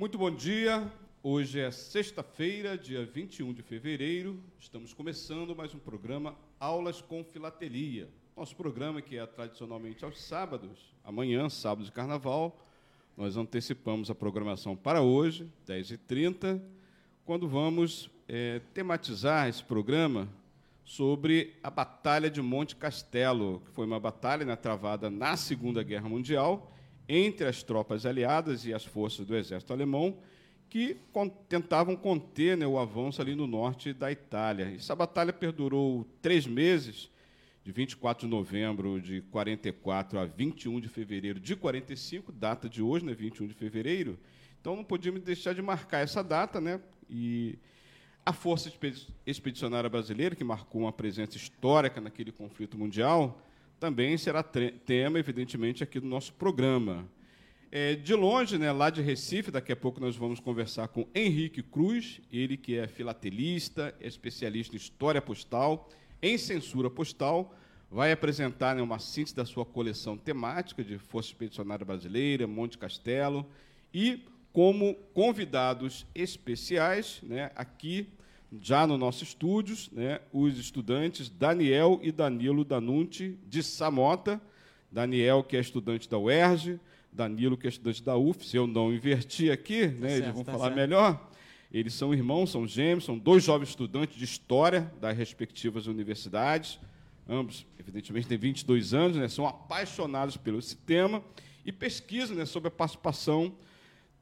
Muito bom dia. Hoje é sexta-feira, dia 21 de fevereiro. Estamos começando mais um programa Aulas com Filatelia. Nosso programa que é tradicionalmente aos sábados, amanhã, sábado de carnaval. Nós antecipamos a programação para hoje, 10h30, quando vamos é, tematizar esse programa sobre a Batalha de Monte Castelo, que foi uma batalha né, travada na Segunda Guerra Mundial entre as tropas aliadas e as forças do exército alemão, que tentavam conter né, o avanço ali no norte da Itália. Essa batalha perdurou três meses, de 24 de novembro de 44 a 21 de fevereiro de 45, data de hoje, né, 21 de fevereiro. Então não podíamos deixar de marcar essa data, né? E a Força Expedicionária Brasileira, que marcou uma presença histórica naquele conflito mundial, também será tema, evidentemente, aqui do nosso programa. É, de longe, né, lá de Recife, daqui a pouco nós vamos conversar com Henrique Cruz, ele que é filatelista, é especialista em história postal, em censura postal, vai apresentar né, uma síntese da sua coleção temática de Força Expedicionária Brasileira, Monte Castelo, e como convidados especiais, né, aqui já no nosso estúdios, né, os estudantes Daniel e Danilo Danunti, de Samota. Daniel, que é estudante da UERJ, Danilo, que é estudante da UF. Se eu não inverti aqui, tá né, certo, eles vão tá falar certo. melhor. Eles são irmãos, são gêmeos, são dois jovens estudantes de História das respectivas universidades. Ambos, evidentemente, têm 22 anos, né, são apaixonados pelo esse tema e pesquisam né, sobre a participação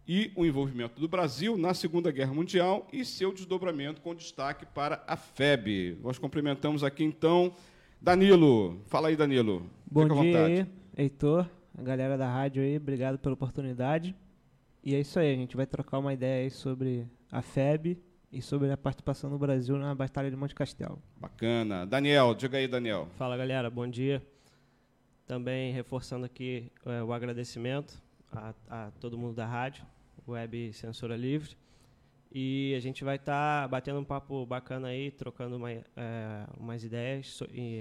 e o envolvimento do Brasil na Segunda Guerra Mundial e seu desdobramento com destaque para a FEB. Nós cumprimentamos aqui então Danilo. Fala aí, Danilo. Bom Fica dia aí, Heitor, a galera da rádio aí, obrigado pela oportunidade. E é isso aí, a gente vai trocar uma ideia aí sobre a FEB e sobre a participação do Brasil na Batalha de Monte Castelo. Bacana. Daniel, diga aí, Daniel. Fala, galera, bom dia. Também reforçando aqui é, o agradecimento a, a todo mundo da rádio, Web Censura Livre. E a gente vai estar tá batendo um papo bacana aí, trocando uma, é, umas ideias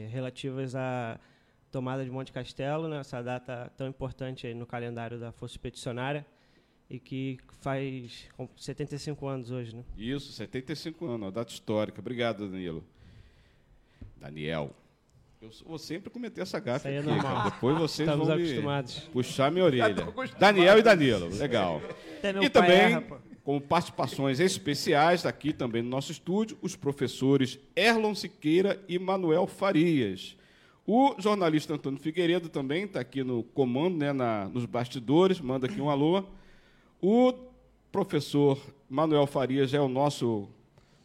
relativas à tomada de Monte Castelo, né, essa data tão importante no calendário da Força Expedicionária e que faz 75 anos hoje. Né? Isso, 75 anos, uma data histórica. Obrigado, Danilo. Daniel. Eu vou sempre cometer essa gafa é normal. Depois vocês Estamos vão acostumados. puxar minha orelha. Daniel e Danilo, legal. e também, erra, com participações especiais aqui também no nosso estúdio, os professores Erlon Siqueira e Manuel Farias. O jornalista Antônio Figueiredo também está aqui no comando, né, na, nos bastidores, manda aqui um alô. O professor Manuel Farias é o nosso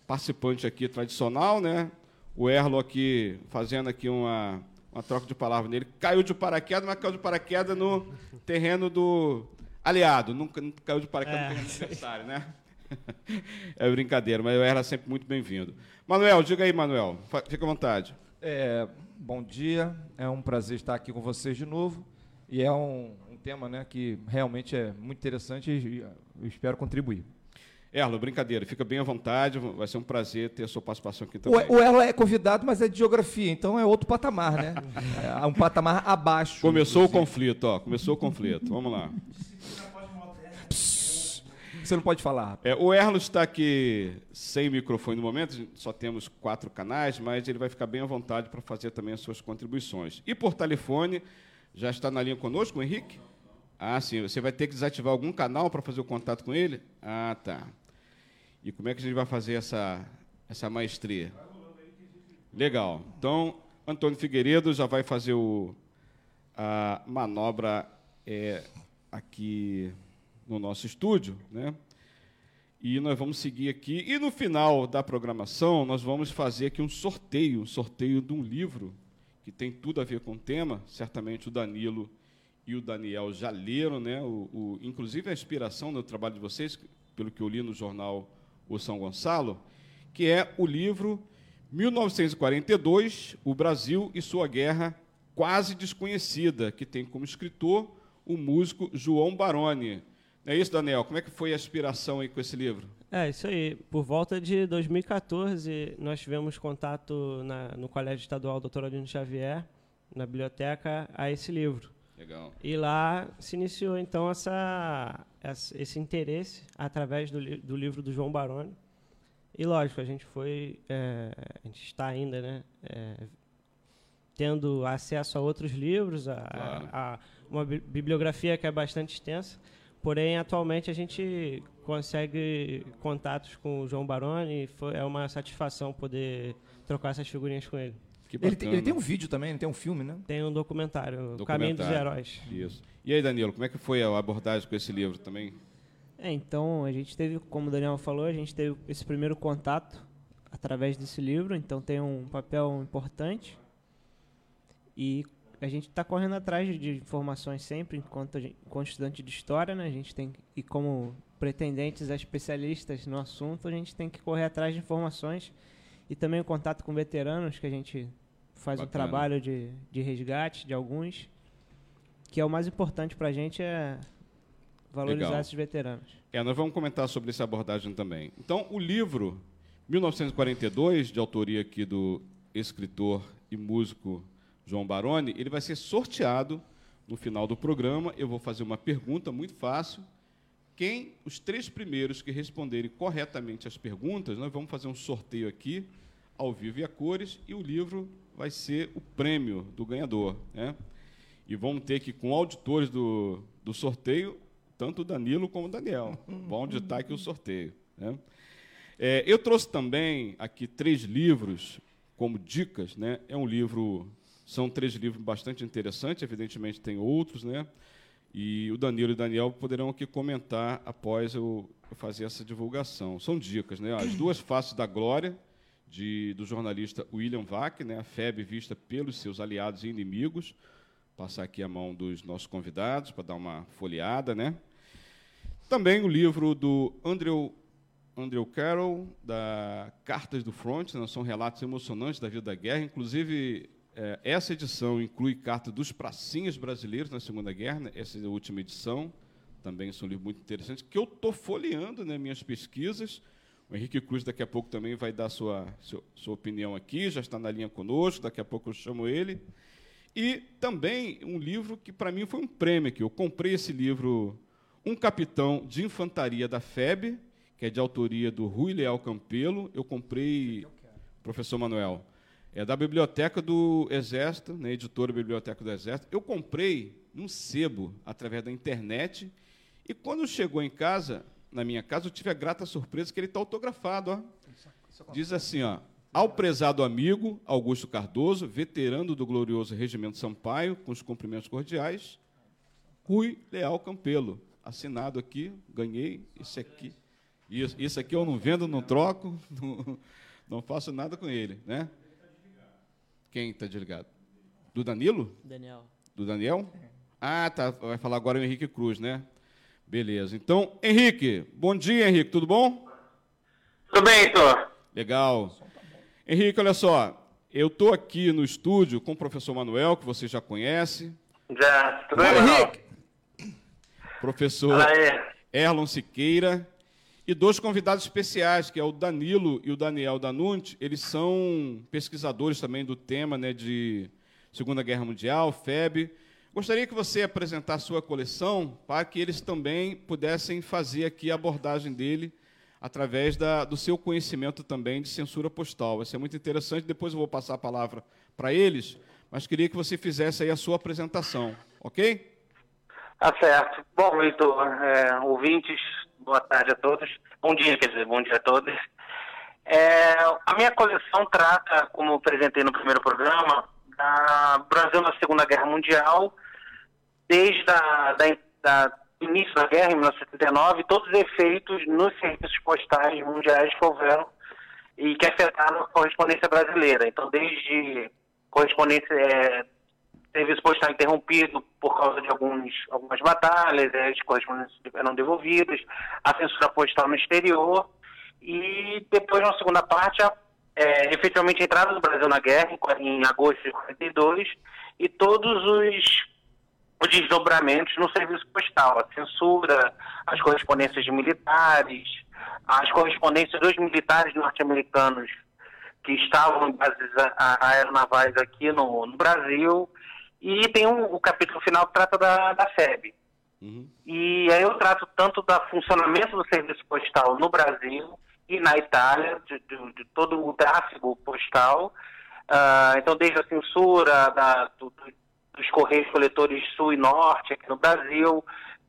participante aqui tradicional, né? O Erlo aqui fazendo aqui uma, uma troca de palavra nele. Caiu de paraquedas, mas caiu de paraquedas no terreno do aliado. Nunca, nunca caiu de paraquedas é, no terreno do adversário, né? é brincadeira, mas o Erlo é sempre muito bem-vindo. Manuel, diga aí, Manuel. Fica à vontade. É, bom dia, é um prazer estar aqui com vocês de novo. E é um, um tema né, que realmente é muito interessante e eu espero contribuir. Erlo, brincadeira, fica bem à vontade, vai ser um prazer ter a sua participação aqui também. O, o Erlo é convidado, mas é de geografia, então é outro patamar, né? É um patamar abaixo. Começou inclusive. o conflito, ó, começou o conflito. Vamos lá. Você não pode falar. É, o Erlo está aqui sem microfone no momento, só temos quatro canais, mas ele vai ficar bem à vontade para fazer também as suas contribuições. E por telefone, já está na linha conosco o Henrique? Ah, sim. Você vai ter que desativar algum canal para fazer o contato com ele? Ah, tá. E como é que a gente vai fazer essa, essa maestria? Legal. Então, Antônio Figueiredo já vai fazer o, a manobra é, aqui no nosso estúdio, né? E nós vamos seguir aqui. E no final da programação, nós vamos fazer aqui um sorteio, um sorteio de um livro que tem tudo a ver com o tema. Certamente o Danilo e o Daniel já leram, né? O, o, inclusive a inspiração do trabalho de vocês, pelo que eu li no jornal o São Gonçalo, que é o livro 1942, O Brasil e Sua Guerra Quase Desconhecida, que tem como escritor o músico João Baroni. Não é isso, Daniel? Como é que foi a inspiração aí com esse livro? É, isso aí. Por volta de 2014, nós tivemos contato na, no Colégio Estadual Dr. Aldino Xavier, na biblioteca, a esse livro. Legal. E lá se iniciou então essa esse interesse através do, li do livro do João Baroni. E lógico, a gente foi, é, a gente está ainda, né, é, tendo acesso a outros livros, a, Claro. a- a uma bi- bibliografia que é bastante extensa. Porém, atualmente a gente consegue contatos com o João Baroni e foi, é uma satisfação poder trocar essas figurinhas com ele. Que Ele, tem- ele tem um vídeo também, ele tem um filme, né? Tem um documentário, O Caminho dos Documentário. Heróis. Isso. E aí, Danilo, como é que foi a abordagem com esse livro também? É, então a gente teve, como o Daniel falou, a gente teve esse primeiro contato através desse livro, então tem um papel importante. E a gente está correndo atrás de- informações sempre, enquanto, gente, enquanto estudante de história, né? A gente tem e como pretendentes a especialistas no assunto, a gente tem que correr atrás de informações e também o contato com veteranos, que a gente faz um Bacana. trabalho de, de resgate de alguns, que é o mais importante para a gente é valorizar Legal. esses veteranos. É, nós vamos comentar sobre essa abordagem também. Então, o livro 1942, de autoria aqui do escritor e músico João Baroni, ele vai ser sorteado no final do programa. Eu vou fazer uma pergunta muito fácil. Quem, os três primeiros que responderem corretamente as perguntas, nós vamos fazer um sorteio aqui, ao vivo e a cores, e o livro vai ser o prêmio do ganhador. Né? E vamos ter que, com auditores do, do sorteio, tanto o Danilo como o Daniel. Vão auditar aqui o sorteio. Né? É, eu trouxe também aqui três livros como dicas. Né? É um livro, são três livros bastante interessantes, evidentemente tem outros, né? E o Danilo e o Daniel poderão aqui comentar após eu, eu fazer essa divulgação. São dicas, né? As duas faces da glória, de, do jornalista William Vac, né? a FEB vista pelos seus aliados e inimigos. Passar aqui a mão dos nossos convidados para dar uma folheada, né? Também o livro do Andrew, Andrew Carroll, da Cartas do Front, né? são relatos emocionantes da vida da guerra. Inclusive, eh, essa edição inclui cartas dos pracinhas brasileiros na Segunda Guerra, né? essa é a última edição. Também são um livro muito interessante, que eu estou folheando né, minhas pesquisas. O Henrique Cruz daqui a pouco também vai dar sua, sua, sua opinião aqui, já está na linha conosco, daqui a pouco eu chamo ele. E também um livro que para mim foi um prêmio aqui. Eu comprei esse livro, Um Capitão de Infantaria da FEB, que é de autoria do Rui Leal Campelo. Eu comprei, professor Manuel, é da Biblioteca do Exército, né, editora Biblioteca do Exército. Eu comprei num sebo através da internet. E quando chegou em casa, na minha casa, eu tive a grata surpresa que ele está autografado. Ó. Diz assim, ó. Ao prezado amigo Augusto Cardoso, veterano do glorioso Regimento Sampaio, com os cumprimentos cordiais, Rui Leal Campelo. Assinado aqui, ganhei esse aqui. Isso, isso aqui eu não vendo, não troco, não, não faço nada com ele, né? Quem está desligado? Do Danilo? Daniel. Do Daniel? Ah, tá. Vai falar agora o Henrique Cruz, né? Beleza. Então, Henrique, bom dia, Henrique, tudo bom? Tudo bem, Heitor? Legal. Henrique, olha só, eu estou aqui no estúdio com o professor Manuel, que você já conhece, Já, tudo bem? Henrique! professor. Erlon Siqueira, e dois convidados especiais, que é o Danilo e o Daniel Danunti. Eles são pesquisadores também do tema né, de Segunda Guerra Mundial, FEB. Gostaria que você apresentasse sua coleção para que eles também pudessem fazer aqui a abordagem dele através da, do seu conhecimento também de censura postal. Vai ser muito interessante. Depois eu vou passar a palavra para eles, mas queria que você fizesse aí a sua apresentação, ok? Tá certo. Bom, Heitor, é, ouvintes, boa tarde a todos. Bom dia, quer dizer, bom dia a todos. É, a minha coleção trata, como apresentei no primeiro programa, da Brasil na Segunda Guerra Mundial, desde a, da, da início da guerra, em 1979, todos os efeitos nos serviços postais mundiais que houveram e que afetaram a correspondência brasileira. Então, desde correspondência, é, serviço postal interrompido por causa de alguns, algumas batalhas, é, as correspondências eram devolvidas, a censura postal no exterior, e depois, na segunda parte, a, é, efetivamente a entrada do Brasil na guerra, em, em agosto de 42, e todos os os desdobramentos no serviço postal, a censura, as correspondências de militares, as correspondências dos militares norte-americanos que estavam em bases aeronavais aqui no, no Brasil E tem um, o capítulo final que trata da, da FEB. Uhum. E aí eu trato tanto do funcionamento do serviço postal no Brasil e na Itália, de, de, de todo o tráfego postal. Ah, então, desde a censura da, do, dos Correios Coletores Sul e Norte aqui no Brasil,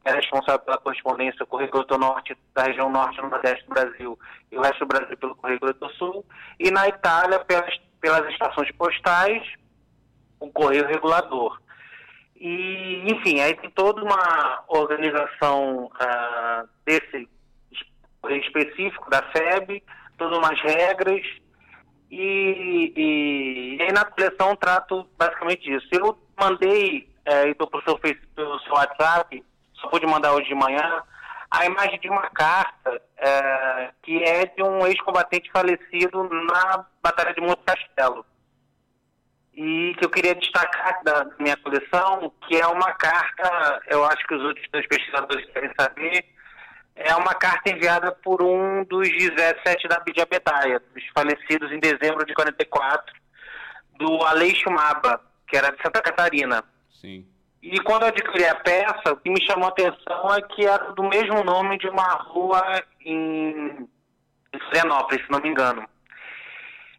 é responsável pela correspondência, Correio Coletor Norte da região norte e nordeste do Brasil, e o resto do Brasil pelo Correio Coletor Sul, e na Itália pelas, pelas estações postais, o Correio Regulador. E, enfim, aí tem toda uma organização ah, desse correio específico da FEB, todas umas regras, e, e, e aí na coleção trato basicamente disso. Eu mandei, é, então, para o seu, pelo seu WhatsApp, só pude mandar hoje de manhã, a imagem de uma carta é, que é de um ex-combatente falecido na Batalha de Monte Castelo. E que eu queria destacar da minha coleção, que é uma carta, eu acho que os outros dois pesquisadores devem saber, é uma carta enviada por um dos 17 da Bidiabetaia, dos falecidos em dezembro de 44, do Aleixo Maba, que era de Santa Catarina. Sim. E quando eu adquiri a peça, o que me chamou a atenção é que era do mesmo nome de uma rua em Florianópolis, se não me engano.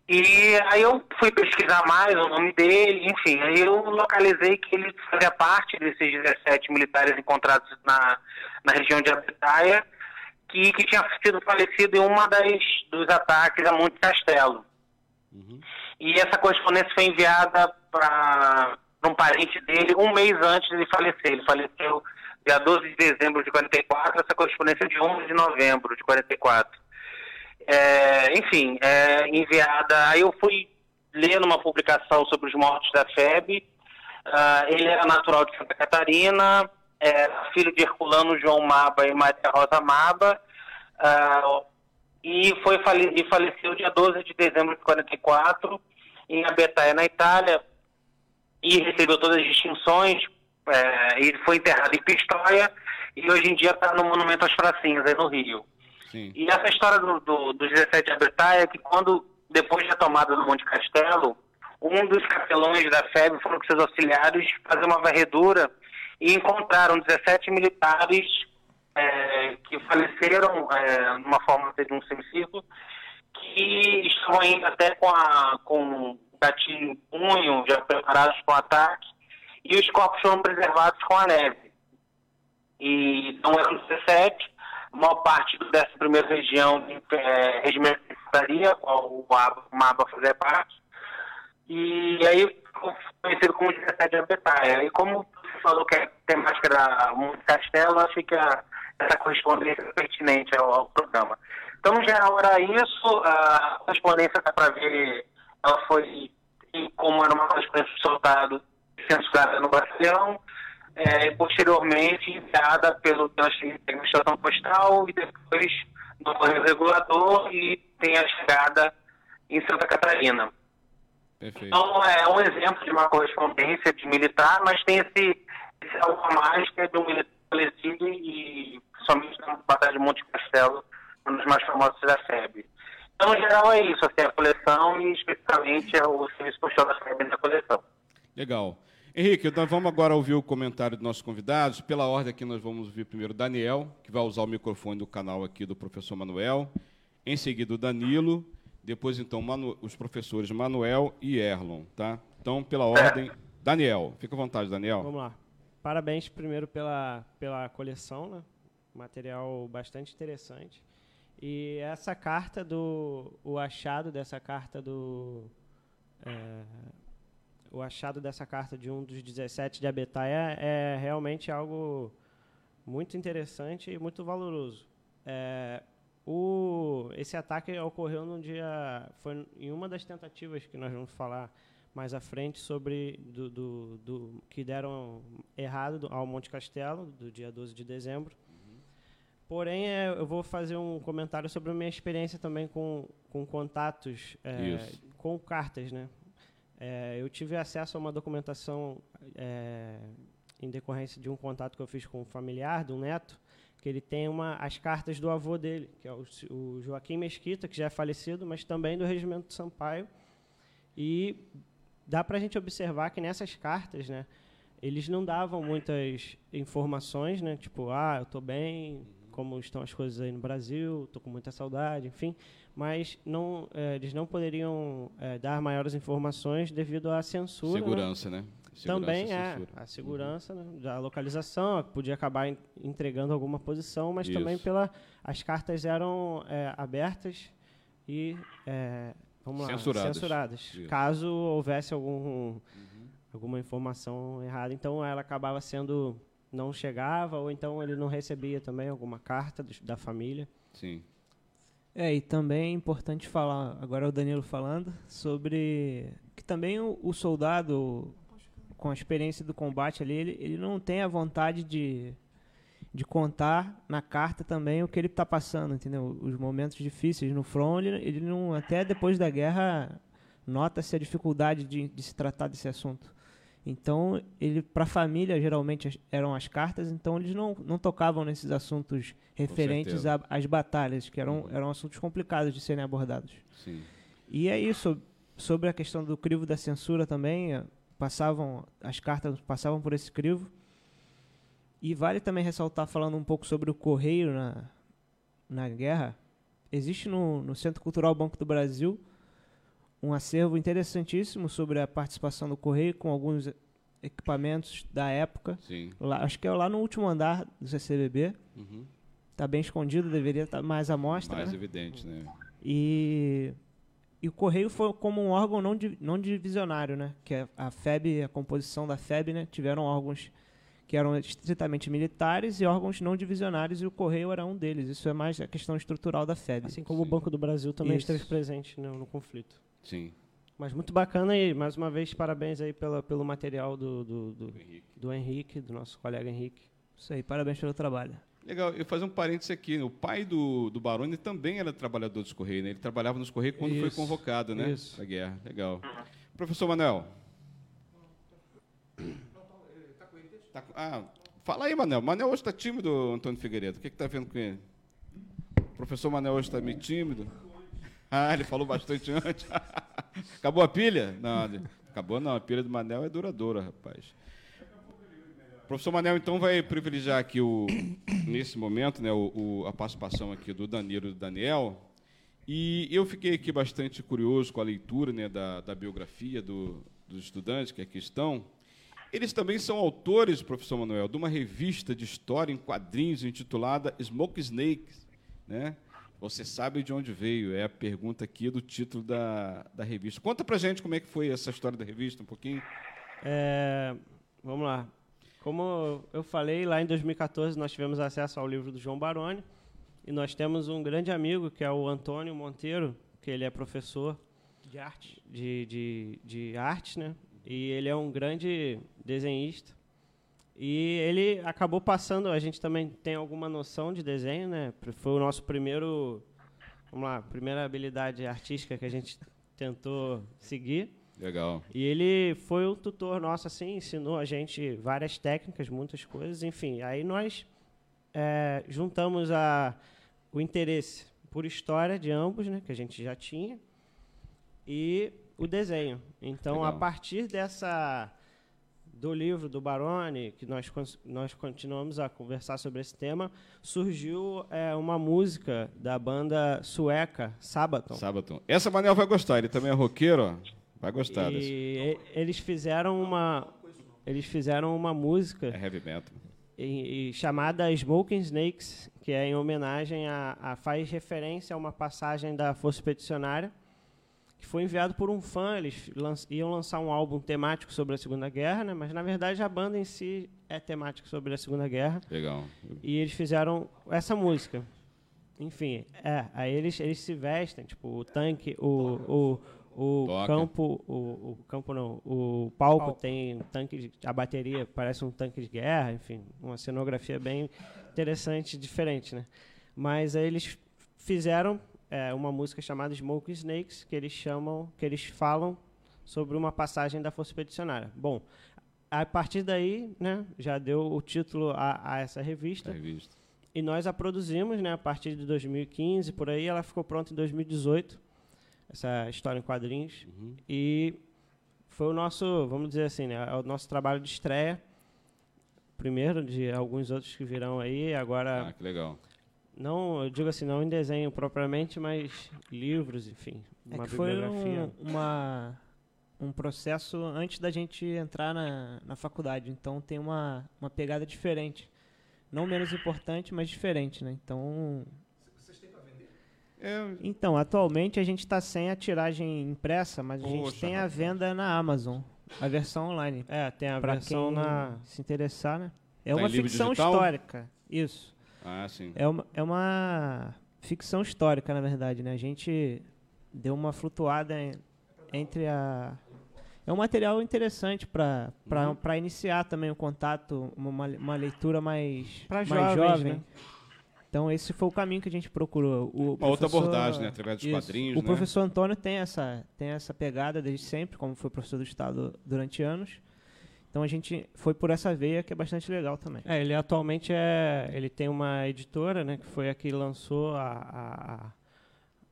E aí eu fui pesquisar mais o nome dele, enfim, aí eu localizei que ele fazia parte desses 17 militares encontrados na, na região de Abitaia, que, que tinha sido falecido em uma das dos ataques a Monte Castelo. Uhum. E essa correspondência foi enviada para um parente dele um mês antes de falecer. Ele faleceu dia 12 de dezembro de 44, essa correspondência é de 11 de novembro de 44. É, enfim, é, enviada. Aí eu fui lendo uma publicação sobre os mortos da FEB. Ah, ele era natural de Santa Catarina, era filho de Herculano João Maba e Maria Rosa Maba. ah, e, foi e faleceu dia 12 de dezembro de 44 em Abetaia, na Itália, e recebeu todas as distinções. É, ele foi enterrado em Pistoia e hoje em dia está no Monumento às Pracinhas, aí no Rio. Sim. E essa história do, do, dos 17 de Abetaia é que quando, depois da tomada do Monte Castelo, um dos capelões da FEB foram com seus auxiliares fazer uma varredura e encontraram 17 militares é, que faleceram é, numa forma de um semicírculo, que estavam ainda até com, a, com gatilho em punho, já preparados para o ataque, e os corpos foram preservados com a neve. E então eram 17, a maior parte do 11 região, é, regimento de infantaria, qual o Maba- fazia parte, e aí conhecido como 17 de Abetaia. E como você falou que a temática era Castelo, achei que a- essa correspondência é pertinente ao, ao programa. Então, no geral, era isso. A correspondência dá para ver, ela foi, como era uma correspondência soltada, censurada no batalhão, é, posteriormente enviada pelo, pela administração postal e depois no correio regulador e tem a chegada em Santa Catarina. Perfeito. Então, é um exemplo de uma correspondência de militar, mas tem esse, esse algo a mais que é de um militar falecido e somente na Batalha de Monte Castelo, um dos mais famosos da FEB. Então, no geral, é isso, assim, a coleção e especificamente é o serviço postal da FEB na coleção. Legal. Henrique, nós vamos agora ouvir o comentário dos nossos convidados. Pela ordem aqui, nós vamos ouvir primeiro o Daniel, que vai usar o microfone do canal aqui do professor Manuel. Em seguida, o Danilo. Depois, então, Manu- os professores Manuel e Erlon, tá? Então, pela ordem, Daniel. Fica à vontade, Daniel. Vamos lá. Parabéns primeiro pela, pela coleção, né? Material bastante interessante. E essa carta do. O achado dessa carta do. é, o achado dessa carta de um dos 17 de Abetaia é realmente algo muito interessante e muito valoroso. É, o, esse ataque ocorreu no dia. Foi em uma das tentativas que nós vamos falar mais à frente sobre do, do, do- que deram errado do- ao Monte Castelo, do dia 12 de dezembro. Porém, é, eu vou fazer um comentário sobre a minha experiência também com, com contatos, é, com cartas, né? É, eu tive acesso a uma documentação é, em decorrência de um contato que eu fiz com um familiar, de um neto, que ele tem uma, as cartas do avô dele, que é o, o Joaquim Mesquita, que já é falecido, mas também do Regimento Sampaio. E dá para a gente observar que nessas cartas, né, eles não davam muitas informações, né? Tipo, ah, eu tô bem, como estão as coisas aí no Brasil, tô com muita saudade, enfim. Mas não, eh, eles não poderiam eh, dar maiores informações devido à censura. né? Segurança, né? Segurança Também é a segurança né, da localização, que podia acabar en- entregando alguma posição, mas também Isso. pela as cartas eram é, abertas e é, vamos lá, Censuradas. Uhum. caso houvesse algum alguma informação errada. Então ela acabava sendo não chegava ou então ele não recebia também alguma carta dos- da família. Sim. É, e também é importante falar, agora é o Danilo falando, sobre que também o, o soldado, com a experiência do combate ali, ele, ele não tem a vontade de, de contar na carta também o que ele está passando, entendeu? Os momentos difíceis no front, ele, ele não, até depois da guerra, nota-se a dificuldade de, de se tratar desse assunto. Então, ele para a família geralmente eram as cartas, então eles não, não tocavam nesses assuntos referentes a- às batalhas, que eram, eram assuntos complicados de serem abordados. Sim. E é isso, sobre a questão do crivo da censura também, eh, passavam as cartas passavam por esse crivo. E vale também ressaltar falando um pouco sobre o correio na, na guerra. Existe no, no Centro Cultural Banco do Brasil um acervo interessantíssimo sobre a participação do correio com alguns equipamentos da época. Sim. Lá- acho que é lá no último andar do CCBB. Uhum. Está bem escondido, deveria estar mais à mostra. Mais né? evidente, né? E, e o Correio foi como um órgão não, di- não divisionário, né? Que a, a FEB, a composição da FEB, né? Tiveram órgãos que eram estritamente militares e órgãos não divisionários e o Correio era um deles. Isso é mais a questão estrutural da FEB. Assim como o Sim. Banco do Brasil também Isso. esteve presente no, no conflito. Sim. Mas muito bacana e mais uma vez parabéns aí pela, pelo material do, do, do, Henrique. do Henrique, do nosso colega Henrique. Isso aí, parabéns pelo trabalho. Legal, eu vou fazer um parênteses aqui. né? O pai do, do Baroni também era trabalhador dos Correios, né? Ele trabalhava nos Correios quando foi Isso, convocado, né? isso. Pra guerra. Legal. Professor Manuel. Tá ah, fala aí, Manel. Manel hoje está tímido, Antônio Figueiredo. O que está vendo com ele? O professor Manel hoje está meio tímido. Ah, ele falou bastante antes. Acabou a pilha? Não, acabou não. A pilha do Manel é duradoura, rapaz. O professor Manel, então, vai privilegiar aqui, o, nesse momento, né, o, o- a participação aqui do Danilo e do Daniel. E eu fiquei aqui bastante curioso com a leitura né, da, da biografia do- dos estudantes que aqui estão. Eles também são autores, professor Manuel, de uma revista de história em quadrinhos intitulada Smoke Snakes. Né? Você sabe de onde veio? É a pergunta aqui do título da, da revista. Conta pra gente como é que foi essa história da revista, um pouquinho. É, vamos lá. Como eu falei, lá em 2014 nós tivemos acesso ao livro do João Baroni e nós temos um grande amigo que é o Antônio Monteiro, que ele é professor De arte. de, de, de arte, né? E ele é um grande desenhista. E ele acabou passando, a gente também tem alguma noção de desenho, né? Foi o nosso primeiro, vamos lá, primeira habilidade artística que a gente tentou seguir. Legal. E ele foi um tutor nosso, assim, ensinou a gente várias técnicas, muitas coisas, enfim. Aí nós é, juntamos a, o interesse por história de ambos, né, que a gente já tinha, e o desenho. Então, Legal. a partir dessa do livro do Baroni, que nós, nós continuamos a conversar sobre esse tema, surgiu é, uma música da banda sueca Sabaton. Sabaton. Essa Manel vai gostar, ele também é roqueiro, ó. Vai gostar. E e- eles fizeram uma eles fizeram uma música É heavy metal. e, e chamada Smoking Snakes, que é em homenagem a, a faz referência a uma passagem da Força Expedicionária que foi enviado por um fã. Eles lan- iam lançar um álbum temático sobre a Segunda Guerra, né? Mas na verdade a banda em si é temática sobre a Segunda Guerra Legal. e eles fizeram essa música. Enfim, é, aí eles, eles se vestem, tipo, o tanque, o, o, o Toca. campo, o, o campo não, o palco, Palco. tem tanque, de, a bateria parece um tanque de guerra, enfim, uma cenografia bem interessante, diferente, né? Mas aí eles fizeram é, uma música chamada Smoke Snakes, que eles chamam, que eles falam sobre uma passagem da Força Expedicionária. Bom, a partir daí, né, já deu o título a, a essa revista. Revista. E nós a produzimos, né, a partir de 2015, por aí, ela ficou pronta em 2018, essa história em quadrinhos. Uhum. E foi o nosso, vamos dizer assim, né, é o nosso trabalho de estreia. primeiro de alguns outros que virão aí. Agora, Ah, que legal. Não, eu digo assim, não em desenho propriamente, mas livros, enfim, É uma que foi bibliografia. um, uma, um processo antes da gente entrar na, na faculdade. Então tem uma, uma pegada diferente. Não menos importante, mas diferente, né? Então, É, então atualmente a gente está sem a tiragem impressa, mas a gente Poxa, tem a venda na Amazon, a versão online. É, tem a Pra versão quem na... se interessar, né? É Tá uma ficção digital? histórica. Isso. Ah, sim. É uma, é uma ficção histórica, na verdade, né? A gente deu uma flutuada em- entre a... É um material interessante para Uhum. iniciar também o contato, uma, uma leitura mais, Pra mais jovens, jovem. né? Então esse foi o caminho que a gente procurou. O Uma outra professor- abordagem, né? Através dos Isso. quadrinhos, O né? professor Antônio tem essa, tem essa pegada desde sempre, como foi professor do Estado durante anos. Então a gente foi por essa veia que é bastante legal também. É, ele atualmente é, ele tem uma editora, né, que foi a que lançou a, a-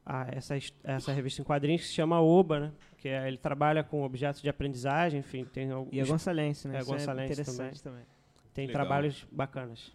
a- a- essa, essa revista em quadrinhos que se chama Oba, né, que é, ele trabalha com objetos de aprendizagem, enfim, tem E a alguns, Gonçalense, né? É, Isso Gonçalense interessante também. tem Legal. trabalhos bacanas.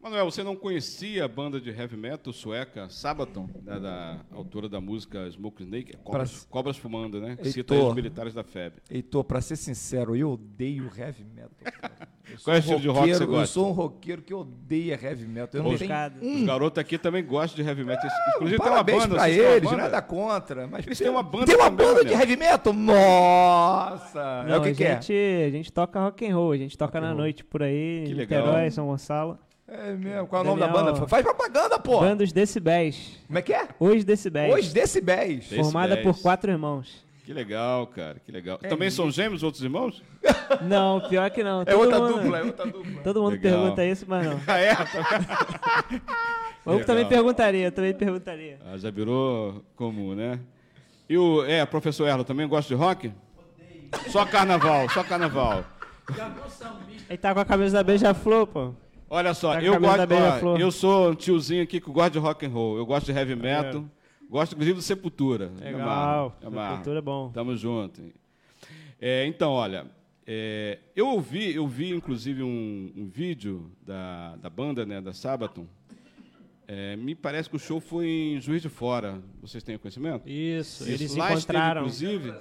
Manuel, você não conhecia a banda de heavy metal sueca Sabaton, da, da autora da música Smoke Snake? Cobras, Pra- Cobras Fumando, né? Que cita aí os militares da FEB. Heitor, pra ser sincero, eu odeio heavy metal. cara. Eu sou Qual é o um estilo de rock que você roqueiro- Eu gosta? sou um roqueiro que odeia heavy metal. Eu não tenho Buscado. Os garotos aqui também gostam de heavy metal. Inclusive tem uma banda. pra eles, banda? nada contra. Mas Eles têm uma banda Tem uma também, banda de heavy metal? Nossa! é Não, o que, a, que é? gente, a gente toca rock and roll, a gente toca Rock na roll. noite por aí, Que em legal. Niterói, São Gonçalo. É mesmo. Qual é o nome da Daniel- banda? Faz propaganda, pô! Banda Os Decibéis. Como é que é? Os Decibéis. Os decibéis. Decibéis. Formada por quatro irmãos. Que legal, cara. Que legal. É também são gêmeos outros irmãos? Não, pior que não. É Todo outra mundo, dupla, é outra dupla. Todo mundo Legal. pergunta isso, mas não. Ah, é? Eu Legal. também perguntaria, eu também perguntaria. Ah, já virou comum, né? E o é, professor Erlo, também gosta de rock? Só carnaval, só carnaval. Ele tá com a camisa da Beija-Flor, pô. Olha só, Tá eu gosto, ó, eu sou um tiozinho aqui que gosta de rock and roll. Eu gosto de heavy metal. Gosto inclusive do Sepultura. Legal. amarro. Cultura é bom. Tamo junto. É, então, olha, é, eu ouvi, eu vi inclusive um, um vídeo da, da banda, né, da Sabaton. É, me parece que o show foi em Juiz de Fora. Vocês têm conhecimento? Isso, eles Lá esteve, encontraram. inclusive,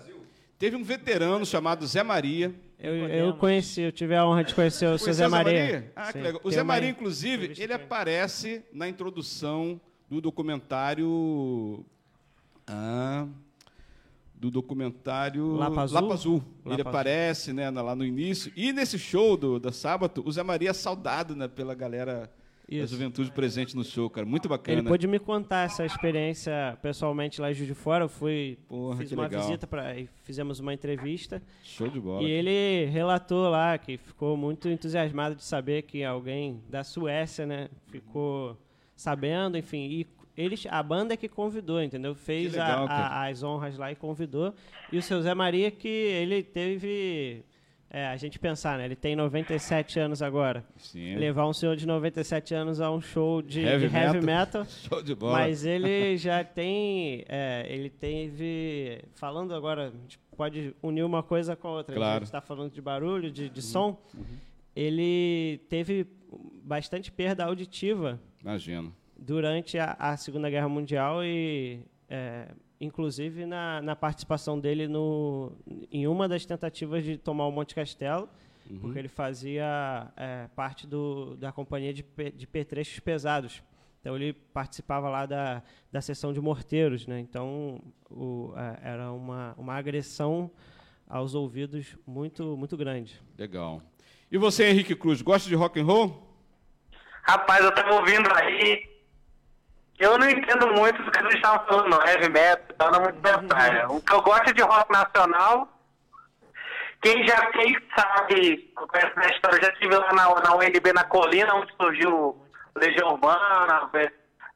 teve um veterano chamado Zé Maria. Eu, eu conheci, eu tive a honra de conhecer o seu Zé Maria. Ah, que legal. O Zé Maria, inclusive, ele aparece na introdução do documentário. Ah, do documentário Lapa Azul? Azul. Lapa ele Azul. aparece né, lá no início. E nesse show do, da sábado, o Zé Maria é saudado né, pela galera da Isso. juventude presente no show, cara. Muito bacana. Ele pôde me contar essa experiência pessoalmente lá em Juiz de Fora. Eu fui, Porra, fiz uma legal. visita para fizemos uma entrevista. Show de bola. E ele relatou lá que ficou muito entusiasmado de saber que alguém da Suécia, né, ficou sabendo, enfim, e eles, a banda é que convidou, entendeu? Fez a- legal, a- cara. as honras lá e convidou. E o seu Zé Maria que ele teve, é, a gente pensar, né, ele tem 97 anos agora. Sim. Levar um senhor de 97 anos a um show de de Heavy heavy, metal. metal Show de bola. mas ele já tem. é, ele teve. Falando agora, a gente pode unir uma coisa com a outra. Claro. Uhum. A gente está falando de barulho, de, de som. Ele teve bastante perda auditiva Imagino. durante a, a Segunda Guerra Mundial e. é, inclusive na, na participação dele no, em uma das tentativas de tomar o Monte Castelo, Uhum. porque ele fazia é, parte do, da companhia de, pe- de petrechos pesados. Então ele participava lá da, da seção de morteiros, né? Então o, é, era uma, uma agressão aos ouvidos muito muito grande. Legal. E você, Henrique Cruz, gosta de rock and roll? Rapaz, eu tava ouvindo aí. Eu não entendo muito do que eles estavam falando, não. Heavy metal, tá não muito minha praia. O que eu gosto é de rock nacional. Quem já quem sabe, conhece da história, eu já estive lá na, na UNB na colina, onde surgiu Legião Urbana.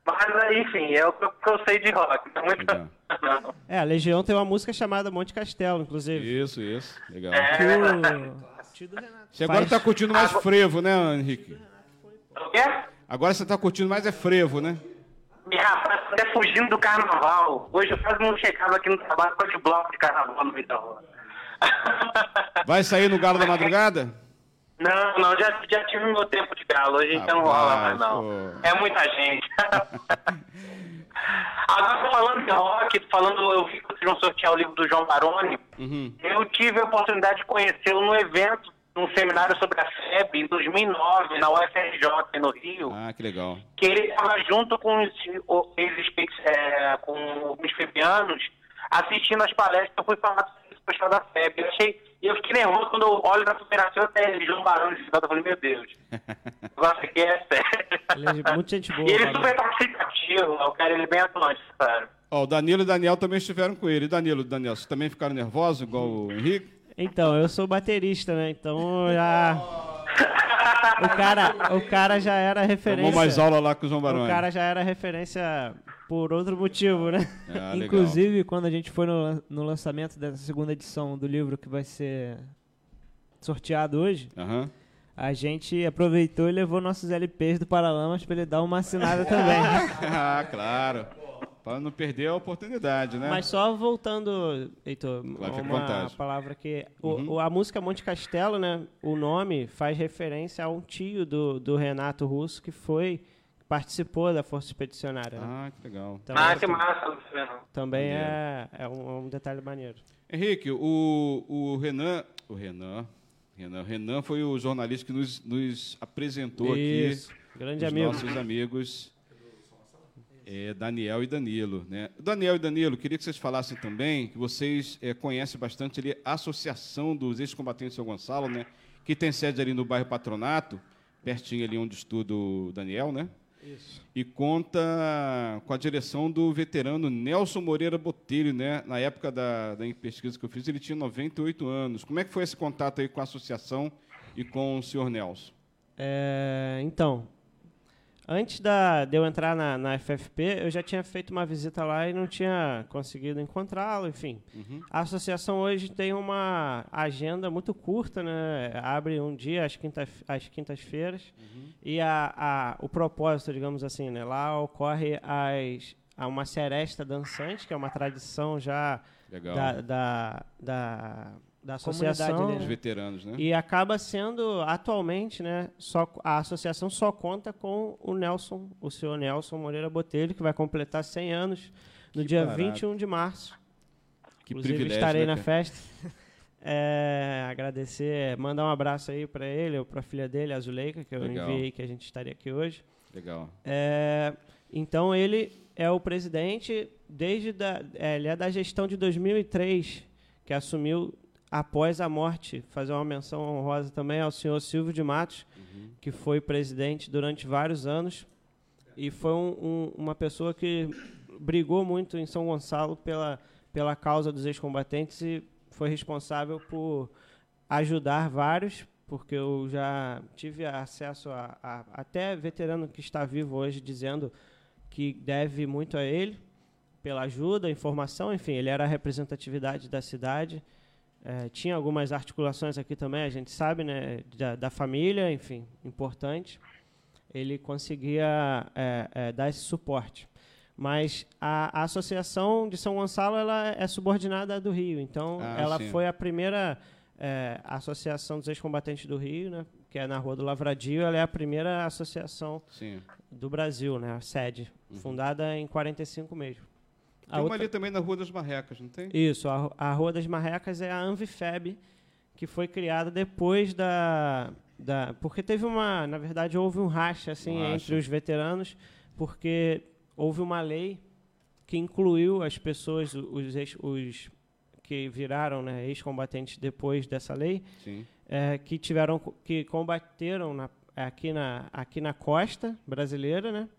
Mas, enfim, é o que eu, que eu sei de rock. Não muito. É, a Legião tem uma música chamada Monte Castelo, inclusive. Isso, isso. Legal. Renato. Você agora está curtindo mais frevo, né, Henrique? O quê? Agora você está curtindo mais é frevo, né? E, rapaz, até fugindo do carnaval. Hoje eu quase não chegava aqui no trabalho com de bloco de carnaval no meio da rua. Vai sair no Galo da Madrugada? Não, não, já, já tive meu tempo de galo. Hoje então não rola mais, não. Pô. É muita gente. Agora, falando de rock, falando, eu vi que vocês vão sortear o livro do João Baroni. Uhum. Eu tive a oportunidade de conhecê-lo no evento, num seminário sobre a FEB, em 2009, na UFRJ, no Rio. Ah, que legal. Que ele estava junto com os, é, com os febianos, assistindo as palestras. Eu fui falar com o pessoal da FEB. Eu achei e eu fiquei nervoso quando eu olho na superação até ele, João Barão de Cidade. Eu falei, meu Deus, o negócio aqui é sério. Ele é muita gente boa. E ele é super participativo, o cara ele é bem atuante, sério. Ó, o Danilo e o Daniel também estiveram com ele. E Danilo, Daniel, vocês também ficaram nervosos, igual o Henrique? Então, eu sou baterista, né? Então já. O cara, o cara já era referência. Tomou mais aula lá com o João Barão. O cara já era referência por outro motivo, né? Ah, Inclusive, quando a gente foi no, no lançamento dessa segunda edição do livro que vai ser sorteado hoje, uhum. a gente aproveitou e levou nossos LPs do Paralamas para ele dar uma assinada também. ah, claro. Para não perder a oportunidade, né? Mas só voltando, Heitor, claro, uma palavra que... Uhum. O, a música Monte Castelo, né? O nome faz referência a um tio do, do Renato Russo que foi participou da Força Expedicionária. Né? Ah, que legal. Então, ah, que massa, Luciano. Também é, é um, um, detalhe maneiro. Henrique, o, o Renan. O Renan. Renan, Renan foi o jornalista que nos, nos apresentou Isso, aqui. Grande amigo. Nossos amigos. É, Daniel e Danilo. Né? Daniel e Danilo, queria que vocês falassem também, que vocês é, conhecem bastante ali a Associação dos Ex-Combatentes de São Gonçalo, né? que tem sede ali no bairro Patronato, pertinho ali onde estuda o Daniel, né? Isso. E conta com a direção do veterano Nelson Moreira Botelho, né? Na época da, da pesquisa que eu fiz, ele tinha 98 anos. Como é que foi esse contato aí com a associação e com o senhor Nelson? É, então, Antes da, de eu entrar na, na FFP, eu já tinha feito uma visita lá e não tinha conseguido encontrá-lo, enfim. Uhum. A associação hoje tem uma agenda muito curta, né? Abre um dia às, quinta, às quintas-feiras uhum. e a, a, o propósito, digamos assim, né? Lá ocorre as, uma seresta dançante, que é uma tradição já da, da, da da associação veteranos, né? E acaba sendo atualmente, né, só a associação só conta com o Nelson, o senhor Nelson Moreira Botelho, que vai completar 100 anos no que dia barato. 21 de março. Que Inclusive, privilégio, estarei né, na festa. É, agradecer, mandar um abraço aí para ele, ou para a filha dele, a Zuleika, que eu Legal. enviei que a gente estaria aqui hoje. Legal. É, então ele é o presidente desde da, é, ele é da gestão de 2003 que assumiu após a morte, fazer uma menção honrosa também ao senhor Silvio de Matos, uhum. que foi presidente durante vários anos e foi um, um, uma pessoa que brigou muito em São Gonçalo pela, pela causa dos ex-combatentes e foi responsável por ajudar vários, porque eu já tive acesso a, a até veterano que está vivo hoje dizendo que deve muito a ele pela ajuda, informação, enfim, ele era a representatividade da cidade é, tinha algumas articulações aqui também, a gente sabe, né, da, da família, enfim, importante. Ele conseguia é, é, dar esse suporte. Mas a, a, Associação de São Gonçalo ela é subordinada à do Rio, então ah, ela sim. foi a primeira é, associação dos ex-combatentes do Rio, né, que é na Rua do Lavradio, ela é a primeira associação sim. do Brasil, né, a sede, uhum. fundada em 45 mesmo. Tem uma outra... ali também na Rua das Marrecas, não tem? Isso, a, a Rua das Marrecas é a Anvifeb, que foi criada depois da, da... Porque teve uma... Na verdade, houve um racha, assim, um racha. entre os veteranos, porque houve uma lei que incluiu as pessoas, os, os que viraram né, ex-combatentes depois dessa lei, é, que tiveram que combateram na, aqui, na, aqui na costa brasileira, né?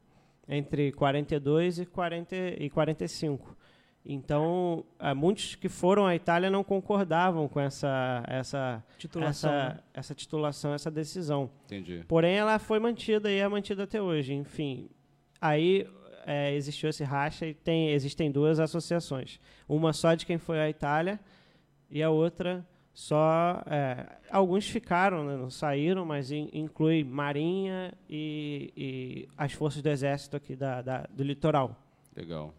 Entre 42 e, 40, e 45. Então, é, muitos que foram à Itália não concordavam com essa, essa, titulação, essa, né? essa titulação, essa decisão. Entendi. Porém, ela foi mantida e é mantida até hoje. Enfim, aí é, existiu esse racha e tem, existem duas associações. Uma só de quem foi à Itália e a outra só é, alguns ficaram, né, não saíram, mas in, inclui Marinha e, e, as forças do Exército aqui da, da, do litoral. Legal.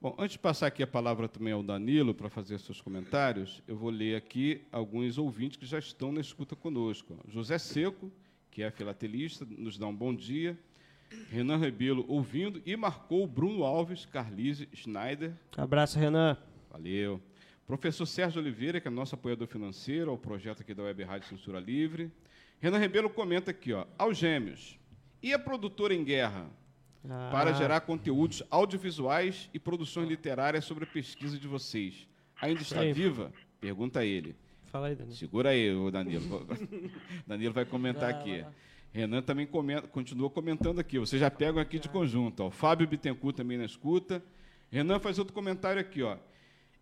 Bom, antes de passar aqui a palavra também ao Danilo para fazer seus comentários, eu vou ler aqui alguns ouvintes que já estão na escuta conosco. José Seco, que é filatelista, nos dá um bom dia. Renan Rebelo ouvindo e marcou Bruno Alves, Carlise Schneider. Abraço, Renan. Valeu. Professor Sérgio Oliveira, que é nosso apoiador financeiro ao projeto aqui da Web Rádio Censura Livre. Renan Rebelo comenta aqui, ó, aos gêmeos. E a produtora em guerra? Ah, Para gerar conteúdos audiovisuais e produções literárias sobre a pesquisa de vocês. Ainda está viva? Pergunta ele. Fala aí, Danilo. Segura aí, ô Danilo. Danilo vai comentar aqui. Renan também comenta, continua comentando aqui. Vocês já pegam aqui de conjunto. Ó. Fábio Bittencourt também na escuta. Renan faz outro comentário aqui. Ó.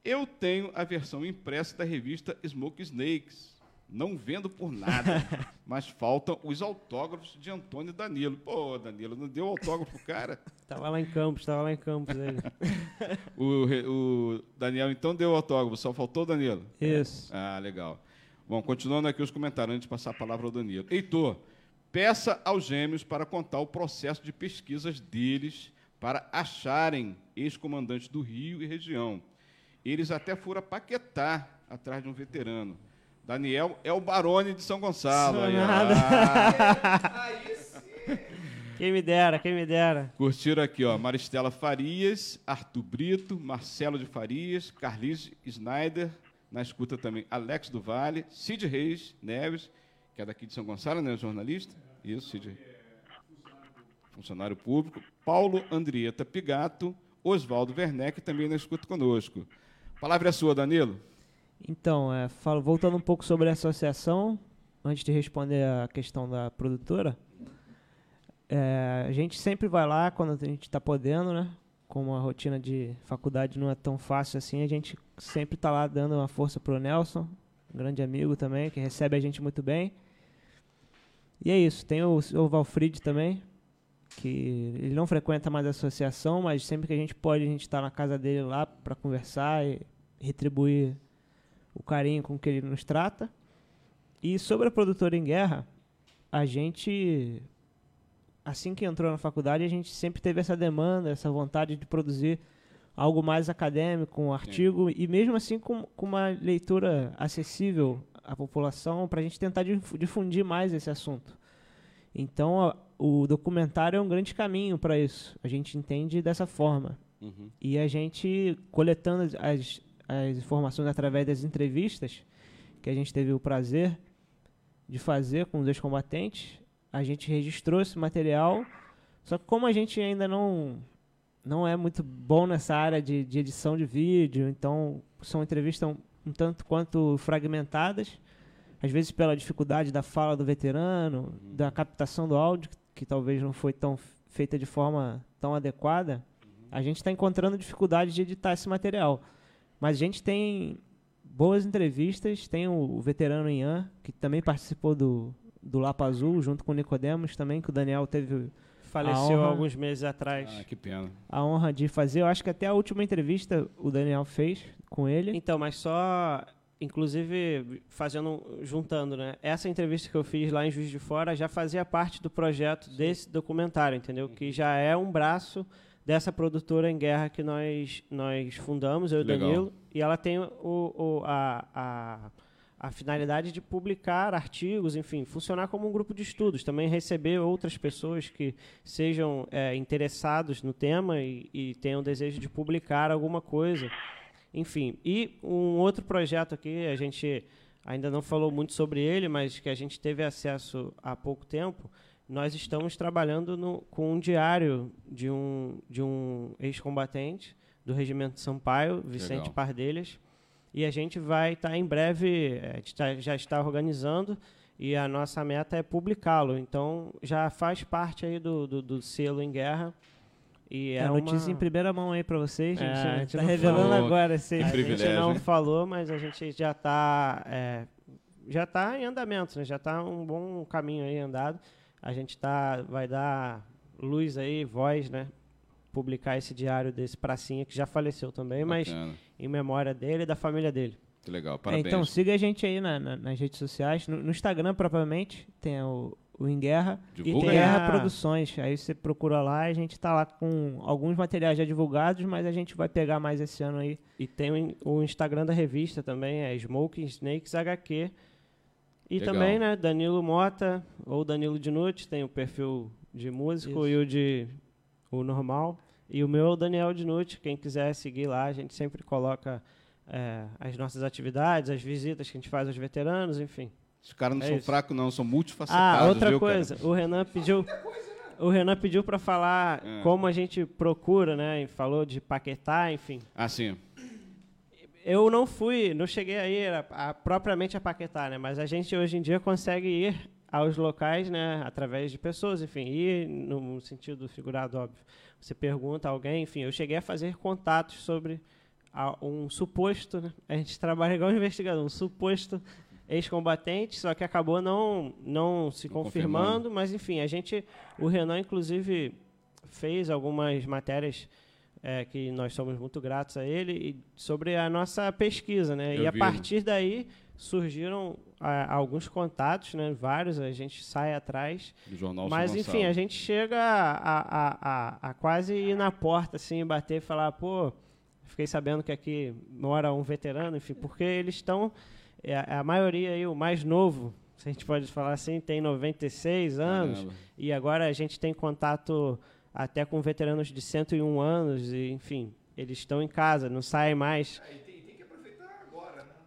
Eu tenho a versão impressa da revista Smoke Snakes. Não vendo por nada. mas faltam os autógrafos de Antônio e Danilo. Pô, Danilo, não deu autógrafo pro cara? Tava lá em Campos, tava lá em Campos ele. O, o Daniel então deu autógrafo. Só faltou o Danilo. Isso. Ah, legal. Bom, continuando aqui os comentários, antes de passar a palavra ao Danilo. Heitor, peça aos gêmeos para contar o processo de pesquisas deles para acharem ex-comandantes do Rio e região. Eles até foram a Paquetá, atrás de um veterano. Daniel é o Barone de São Gonçalo. Aí, nada. ah. Quem me dera, quem me dera. Curtiram aqui, ó, Maristela Farias, Arthur Brito, Marcelo de Farias, Carlise Snyder, na escuta também Alex do Vale, Cid Reis Neves, que é daqui de São Gonçalo, né, jornalista? Isso, Cid. Funcionário público. Paulo Andrieta Pigato, Oswaldo Werneck também na escuta conosco. Palavra é sua, Danilo. Então, é, falo- voltando um pouco sobre a associação, antes de responder a questão da produtora, é, a gente sempre vai lá quando a gente está podendo, né? Como a rotina de faculdade não é tão fácil assim, a gente sempre está lá dando uma força pro Nelson, um grande amigo também, que recebe a gente muito bem. E é isso, tem o, o Valfrid também, que ele não frequenta mais a associação, mas sempre que a gente pode, a gente está na casa dele lá para conversar e retribuir o carinho com que ele nos trata. E sobre a produtora em guerra, a gente, assim que entrou na faculdade, a gente sempre teve essa demanda, essa vontade de produzir algo mais acadêmico, um artigo, e mesmo assim com, com uma leitura acessível à população, para a gente tentar difu- difundir mais esse assunto. Então, a- o documentário é um grande caminho para isso. A gente entende dessa forma. Uhum. E a gente, coletando as- as, informações através das entrevistas, que a gente teve o prazer de fazer com os ex-combatentes, a gente registrou esse material. Só que como a gente ainda não, não é muito bom nessa área de, de edição de vídeo, então são entrevistas um, um tanto quanto fragmentadas, às vezes pela dificuldade da fala do veterano, da captação do áudio, que, que talvez não foi tão feita de forma tão adequada, a gente está encontrando dificuldade de editar esse material. Mas a gente tem boas entrevistas, tem o, o veterano Ian, que também participou do, do Lapa Azul, junto com o Nicodemos também, que o Daniel teve Faleceu honra- alguns meses atrás. Ah, que pena. a honra de fazer. Eu acho que até a última entrevista o Daniel fez com ele. Então, mas só, inclusive, fazendo, juntando, né? Essa entrevista que eu fiz lá em Juiz de Fora já fazia parte do projeto desse documentário, entendeu? Que já é um braço dessa produtora em guerra que nós, nós fundamos, eu e o Legal. Danilo. E ela tem o, o- a, a, a finalidade de publicar artigos, enfim, funcionar como um grupo de estudos. Também receber outras pessoas que sejam é, interessados no tema e, e tenham desejo de publicar alguma coisa. Enfim, e um outro projeto aqui, a gente ainda não falou muito sobre ele, mas que a gente teve acesso há pouco tempo. Nós estamos trabalhando no- com um diário de um, de um ex-combatente do Regimento Sampaio, Vicente Legal. Pardelhas. E a gente vai estar em breve, a gente tá- já está organizando e a nossa meta é publicá-lo. Então já faz parte aí do, do, do selo em guerra. E É é a notícia uma... em primeira mão aí pra vocês. É, gente. a a gente gente tá não revelando falou. agora. Esse... Que A gente privilégio, não hein? falou, mas a gente já está já tá em andamento, né? Já está um bom caminho aí andado. A gente tá vai dar luz aí, voz, né? Publicar esse diário desse pracinha que já faleceu também, mas Bacana. em memória dele e da família dele. Que legal, É, parabéns. então siga a gente aí na- na- nas redes sociais. No, no Instagram, propriamente, tem o, o Em Guerra Divulga e tem aí. Guerra Ah. Produções. Aí você procura lá, a gente tá lá com alguns materiais já divulgados, mas a gente vai pegar mais esse ano aí. E tem o, o Instagram da revista também, é Smoking Snakes HQ. E Legal. também, né, Danilo Mota ou Danilo Dinucci, tem o perfil de músico Isso. e o de o normal. E o meu é o Daniel Dinucci, quem quiser seguir lá, a gente sempre coloca é, as nossas atividades, as visitas que a gente faz aos veteranos, enfim. Os caras não É são isso. fracos, não, são multifacetados. Ah, outra viu, cara? coisa, o Renan pediu. O Renan pediu para falar É. como a gente procura, né? E falou de Paquetá, enfim. Ah, sim. Eu não fui, não cheguei a ir a, a- propriamente a Paquetá, né? Mas a gente hoje em dia consegue ir aos locais, né? Através de pessoas, enfim, ir no sentido figurado, óbvio. Você pergunta a alguém, enfim. Eu cheguei a fazer contatos sobre a- um suposto, né? A gente trabalha igual investigador, um suposto ex-combatente, só que acabou não, não se Não confirmando, confirmando. mas enfim, a gente, o Renan inclusive fez algumas matérias é, que nós somos muito gratos a ele e sobre a nossa pesquisa, né? Eu e a partir daí surgiram ah, alguns contatos, né? Vários, a gente sai atrás, Do jornal mas enfim, a gente chega a, a, a, a quase ir na porta, assim, bater e falar, pô, fiquei sabendo que aqui mora um veterano, enfim, porque eles estão, é, a maioria aí, o mais novo, se a gente pode falar assim, tem 96 anos, Caramba. e agora a gente tem contato até com veteranos de 101 anos, e, enfim, eles estão em casa, não saem mais.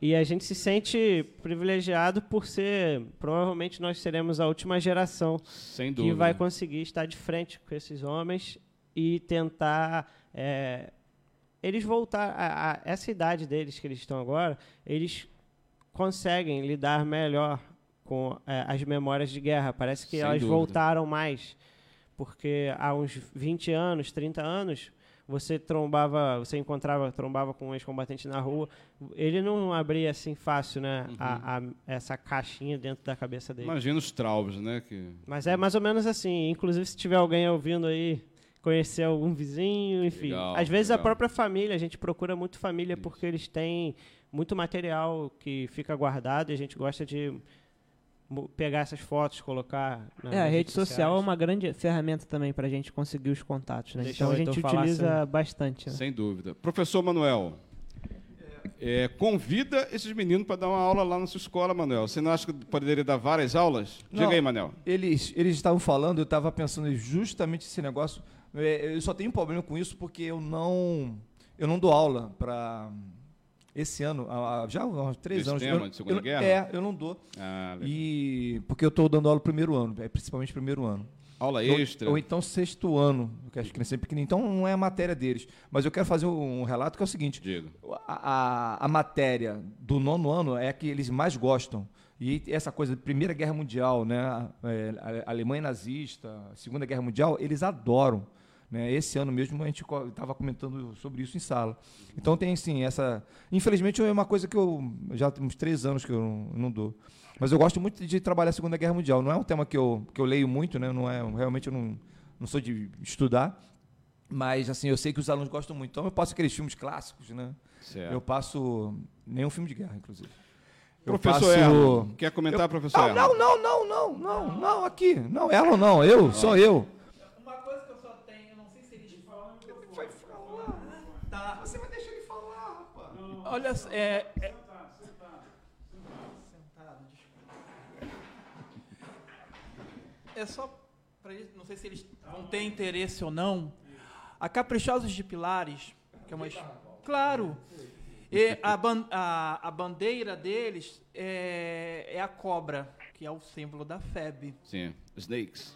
E a gente se sente privilegiado por ser, provavelmente nós seremos a última geração Sem que vai conseguir estar de frente com esses homens e tentar é, eles voltar a, a essa idade deles que eles estão agora, eles conseguem lidar melhor com é, as memórias de guerra. Parece que Sem elas dúvida. voltaram mais, porque há uns 20 anos, 30 anos, você trombava, você encontrava, trombava com um ex-combatente na rua, ele não abria assim fácil, né, a- a- essa caixinha dentro da cabeça dele. Imagina os traumas, né? Que... Mas é mais ou menos assim. Inclusive, se tiver alguém ouvindo aí, conhecer algum vizinho, enfim. Legal, Às vezes a legal. própria família, a gente procura muito família porque eles têm muito material que fica guardado e a gente gosta de pegar essas fotos, colocar. É, a rede social é uma grande ferramenta também para a gente conseguir os contatos, né? Deixa então a gente utiliza assim. bastante. né? Sem dúvida. Professor Manuel, é, convida esses meninos para dar uma aula lá na sua escola, Manuel. Você não acha que poderia dar várias aulas? Não. Diga aí, Manuel. Eles, eles estavam falando, eu estava pensando em justamente esse negócio. É, Eu só tenho um problema com isso porque eu não, eu não dou aula para esse ano, já há uns três Desse anos. tema eu, de Segunda eu- Guerra? É, eu não dou. Ah. E porque eu estou dando aula no primeiro ano, é, principalmente primeiro ano. Aula Ou- extra. Ou, então sexto ano, que as crianças são pequenininhas. Então não é a matéria deles. Mas eu quero fazer um relato que é o seguinte: a, a, a matéria do nono ano é a que eles mais gostam. E essa coisa de Primeira Guerra Mundial, né, é, a Alemanha nazista, Segunda Guerra Mundial, eles adoram. Né? Esse ano mesmo a gente estava comentando sobre isso em sala. Então tem sim essa. Infelizmente é uma coisa que eu já tem uns três anos que eu não, não dou. Mas eu gosto muito de trabalhar a Segunda Guerra Mundial. Não é um tema que eu, que eu leio muito, né? Não é realmente eu não, não sou de estudar. Mas assim eu sei que os alunos gostam muito. Então eu passo aqueles filmes clássicos, né? Certo. Eu passo nenhum filme de guerra, inclusive. Eu Professor passo- Erlon, quer comentar, professor Não, Erlon? não, não, não, não, não, não, aqui. Não, ela não, eu, sou eu. Uma coisa que eu só tenho, eu não sei se eles falam no microfone. Tá. Você vai deixar ele falar, rapaz. Olha, é, é... Sentado, desculpa. É só eles, não sei se eles vão ter interesse ou não. A Caprichosos de Pilares, que é uma claro. E a, ban- a- a bandeira deles é, é a cobra, que é o símbolo da FEB. Sim. Snakes.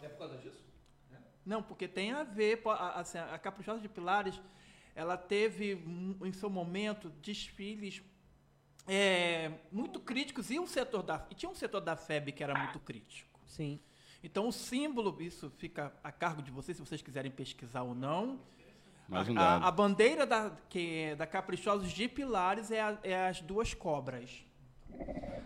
Não, porque tem a ver, a, assim, a Caprichosa de Pilares, ela teve hum, em seu momento desfiles é, muito críticos e um setor da e tinha um setor da FEB que era muito crítico. Sim. Então o símbolo, isso fica a cargo de vocês se vocês quiserem pesquisar ou não. Mais um a, a- dado. a bandeira da, que, é da Caprichosos de Pilares é, a- é as duas cobras.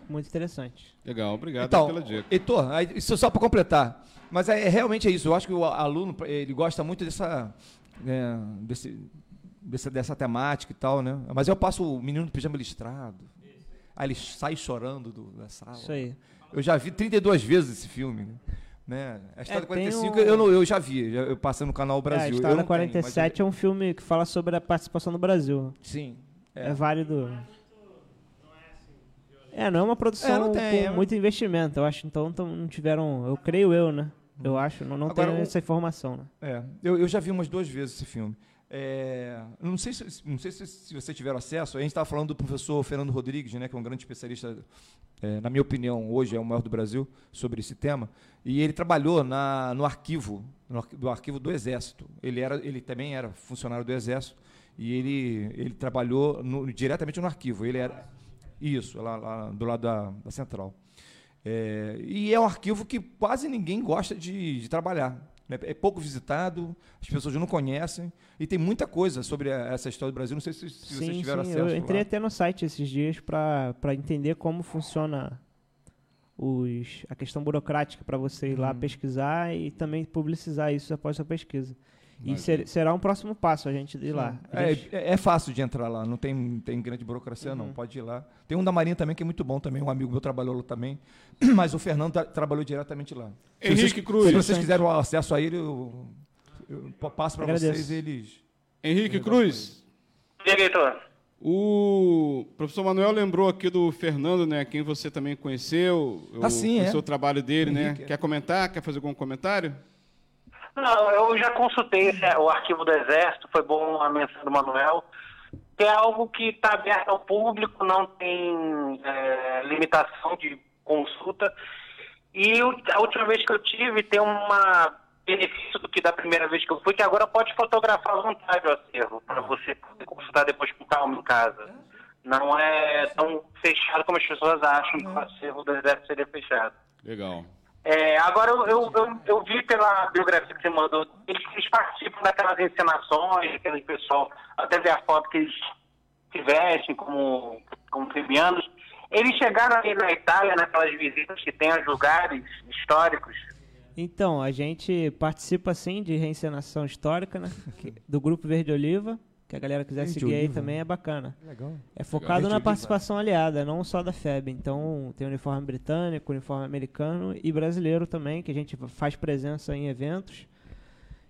Muito interessante. Legal, obrigado Então, pela dica. Heitor, aí, isso só para completar. Mas é, é realmente é isso. Eu acho que o aluno ele gosta muito dessa, né, desse, dessa, dessa temática e tal, né? Mas eu passo o menino do pijama listrado. Aí ele sai chorando do- da sala. Isso aí. Eu já vi 32 vezes esse filme. né? Né? A Estrada É, tem 45 um- eu, não- eu já vi, eu passei no canal É, a Brasil. eu Estrada não tenho, mas 47 é um filme que fala sobre a participação do Brasil. Sim. É, válido. É, não é uma produção É, não tem, com é. muito investimento, eu acho. Então tão- não tiveram. Eu creio eu, né? Eu acho. Não, não Agora, tenho essa informação, né? É, eu, eu já vi umas duas vezes esse filme. É, não sei, se, não sei se, se vocês tiveram acesso. A gente estava falando do professor Fernando Rodrigues, né, que é um grande especialista, é, na minha opinião, hoje é o maior do Brasil, sobre esse tema. E ele trabalhou na, no arquivo, no do arquivo do Exército. Ele, era, ele também era funcionário do Exército e ele, ele trabalhou no- diretamente no arquivo. Ele era isso, lá, lá do lado da, da central. É, e é um arquivo que quase ninguém gosta de, de trabalhar. né? É pouco visitado, as pessoas não conhecem, e tem muita coisa sobre essa história do Brasil. Não sei se, se vocês sim, tiveram sim. acesso. Eu entrei lá. até no site esses dias para entender como funciona os, a questão burocrática para você ir lá Uhum. pesquisar e também publicizar isso após a pesquisa. E ser- será um próximo passo a gente ir lá. A É, gente- é- é fácil de entrar lá, não tem, tem grande burocracia, não. Uhum. Pode ir lá. Tem um da Marinha também que é muito bom também, um amigo meu trabalhou lá também, mas o Fernando tra- trabalhou diretamente lá. Se Henrique vocês, Cruz. Se vocês quiserem o acesso a ele, eu, eu pa- passo para vocês eles. Henrique Cruz, Diga, Heitor. o professor Manuel lembrou aqui do Fernando, né? Quem você também conheceu, o, Ah, sim, o é. seu trabalho dele, né? Henrique, é. Quer comentar? Quer fazer algum comentário? Não, eu já consultei esse- o arquivo do Exército, foi bom a menção do Manuel. É algo que está aberto ao público, não tem é, limitação de consulta. E o- a última vez que eu tive, tem uma benefício do que da primeira vez que eu fui, que agora pode fotografar à vontade o acervo, para você poder consultar depois com calma em casa. Não é tão fechado como as pessoas acham que o acervo do Exército seria fechado. Legal. É, agora, eu, eu, eu, eu vi pela biografia que você mandou, eles, eles participam daquelas encenações, aquele pessoal, até ver a foto que eles se vestem como, como tribianos. Eles chegaram aí na Itália, naquelas visitas que tem aos lugares históricos. Então, a gente participa sim de reencenação histórica, né? Do grupo Verde Oliva, que a galera quiser Verde seguir aí também é bacana. Legal. É focado Verde na participação aliada, não só da FEB. Então, tem uniforme britânico, uniforme americano e brasileiro também, que a gente faz presença em eventos.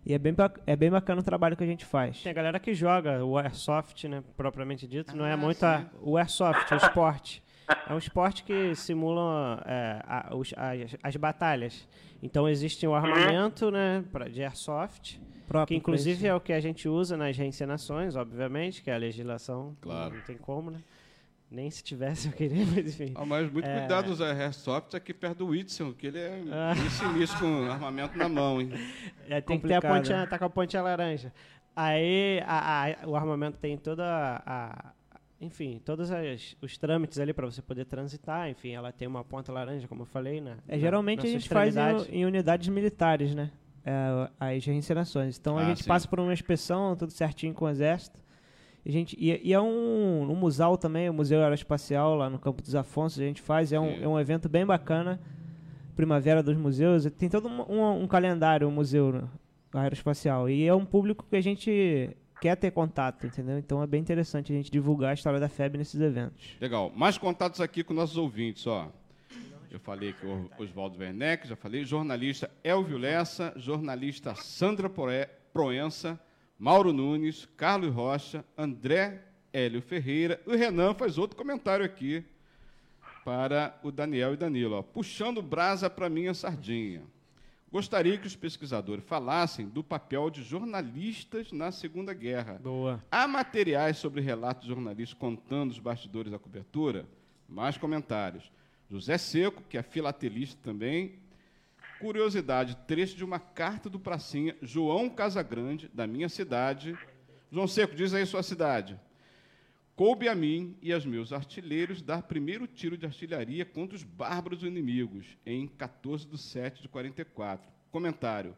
E é bem, é bem bacana o trabalho que a gente faz. Tem a galera que joga o airsoft, né, propriamente dito, não é Ah, muito a- o airsoft, o esporte. É um esporte que simula é, a- os- as, as batalhas. Então existe o armamento né, pra, de airsoft, Próprio que inclusive é o que a gente usa nas reencenações, obviamente, que é a legislação. Claro. Não tem como, né? Nem se tivesse eu queria, mas enfim. Ah, mas muito É. cuidado usar Airsoft aqui perto do Whitson, que ele é Ah. bem sinistro com armamento na mão, hein? É, tem que ter a complicado, pontinha, né? tá com a pontinha laranja. Aí a- a- o armamento tem toda a, a- enfim, todos as- os trâmites ali para você poder transitar. Enfim, ela tem uma ponta laranja, como eu falei, né? É, geralmente a gente faz em, em unidades militares, né? É, as reencenações. Então a Ah, gente sim. passa por uma inspeção, tudo certinho com o exército. E, a gente, e, e é um, um museu também, o Museu Aeroespacial lá no Campo dos Afonsos, a gente faz. É um, Sim. é um evento bem bacana. Primavera dos Museus. Tem todo um, um- um calendário, o museu né, aeroespacial. E é um público que a gente quer ter contato, entendeu? Então é bem interessante a gente divulgar a história da FEB nesses eventos. Legal. Mais contatos aqui com nossos ouvintes, ó. Eu falei que o Oswaldo Werneck, já falei. Jornalista Elvio Lessa, jornalista Sandra Proe- Proença, Mauro Nunes, Carlos Rocha, André Hélio Ferreira. O Renan faz outro comentário aqui para o Daniel e Danilo. Ó. Puxando brasa para minha sardinha. Gostaria que os pesquisadores falassem do papel de jornalistas na Segunda Guerra. Boa. Há materiais sobre relatos jornalistas contando os bastidores da cobertura? Mais comentários. José Seco, que é filatelista também. Curiosidade, trecho de uma carta do pracinha João Casagrande, da minha cidade. João Seco, diz aí sua cidade. Coube a mim e aos meus artilheiros dar primeiro tiro de artilharia contra os bárbaros inimigos, em 14 de 7 de 44. Comentário.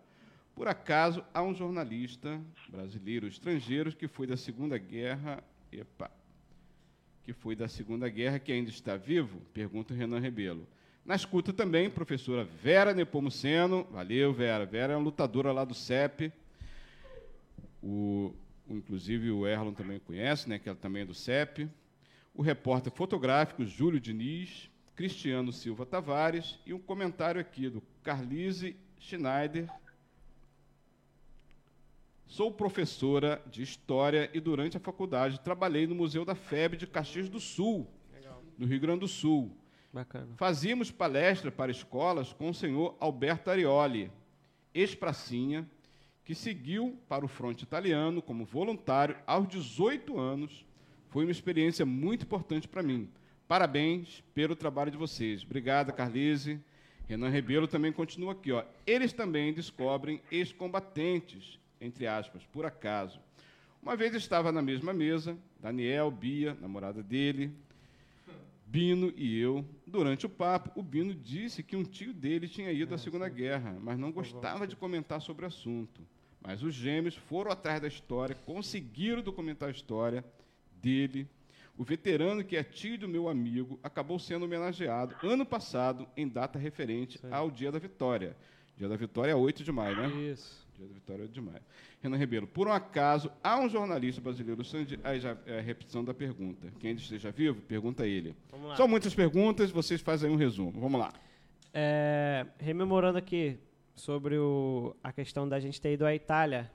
Por acaso, há um jornalista brasileiro estrangeiro que foi da Segunda Guerra. Epa! Que foi da Segunda Guerra que ainda está vivo? Pergunta o Renan Rebelo. Na escuta também, professora Vera Nepomuceno. Valeu, Vera. Vera é uma lutadora lá do CEP. O- inclusive o Erlon também conhece, né, que ela também é do CEP. O repórter fotográfico Júlio Diniz, Cristiano Silva Tavares e um comentário aqui do Carlise Schneider. Sou professora de História e durante a faculdade trabalhei no Museu da FEB de Caxias do Sul, no Rio Grande do Sul. Bacana. Fazíamos palestra para escolas com o senhor Alberto Arioli, ex-pracinha, que seguiu para o fronte italiano como voluntário aos 18 anos. Foi uma experiência muito importante para mim. Parabéns pelo trabalho de vocês. Obrigada, Carlise. Renan Rebelo também continua aqui. Ó. Eles também descobrem ex-combatentes, entre aspas, por acaso. Uma vez estava na mesma mesa, Daniel, Bia, namorada dele, Bino e eu. Durante o papo, o Bino disse que um tio dele tinha ido à Segunda Guerra, mas não gostava de comentar sobre o assunto. Mas os gêmeos foram atrás da história, conseguiram documentar a história dele. O veterano, que é tio do meu amigo, acabou sendo homenageado ano passado em data referente ao Dia da Vitória. Dia da Vitória é 8 de maio, né? Isso. Dia da Vitória é de maio. Renan Ribeiro, por um acaso, há um jornalista brasileiro, aí já é a repetição da pergunta. Quem ainda esteja vivo, pergunta a ele. São muitas perguntas, vocês fazem um resumo. Vamos lá. É, rememorando aqui sobre o, a questão da gente ter ido à Itália.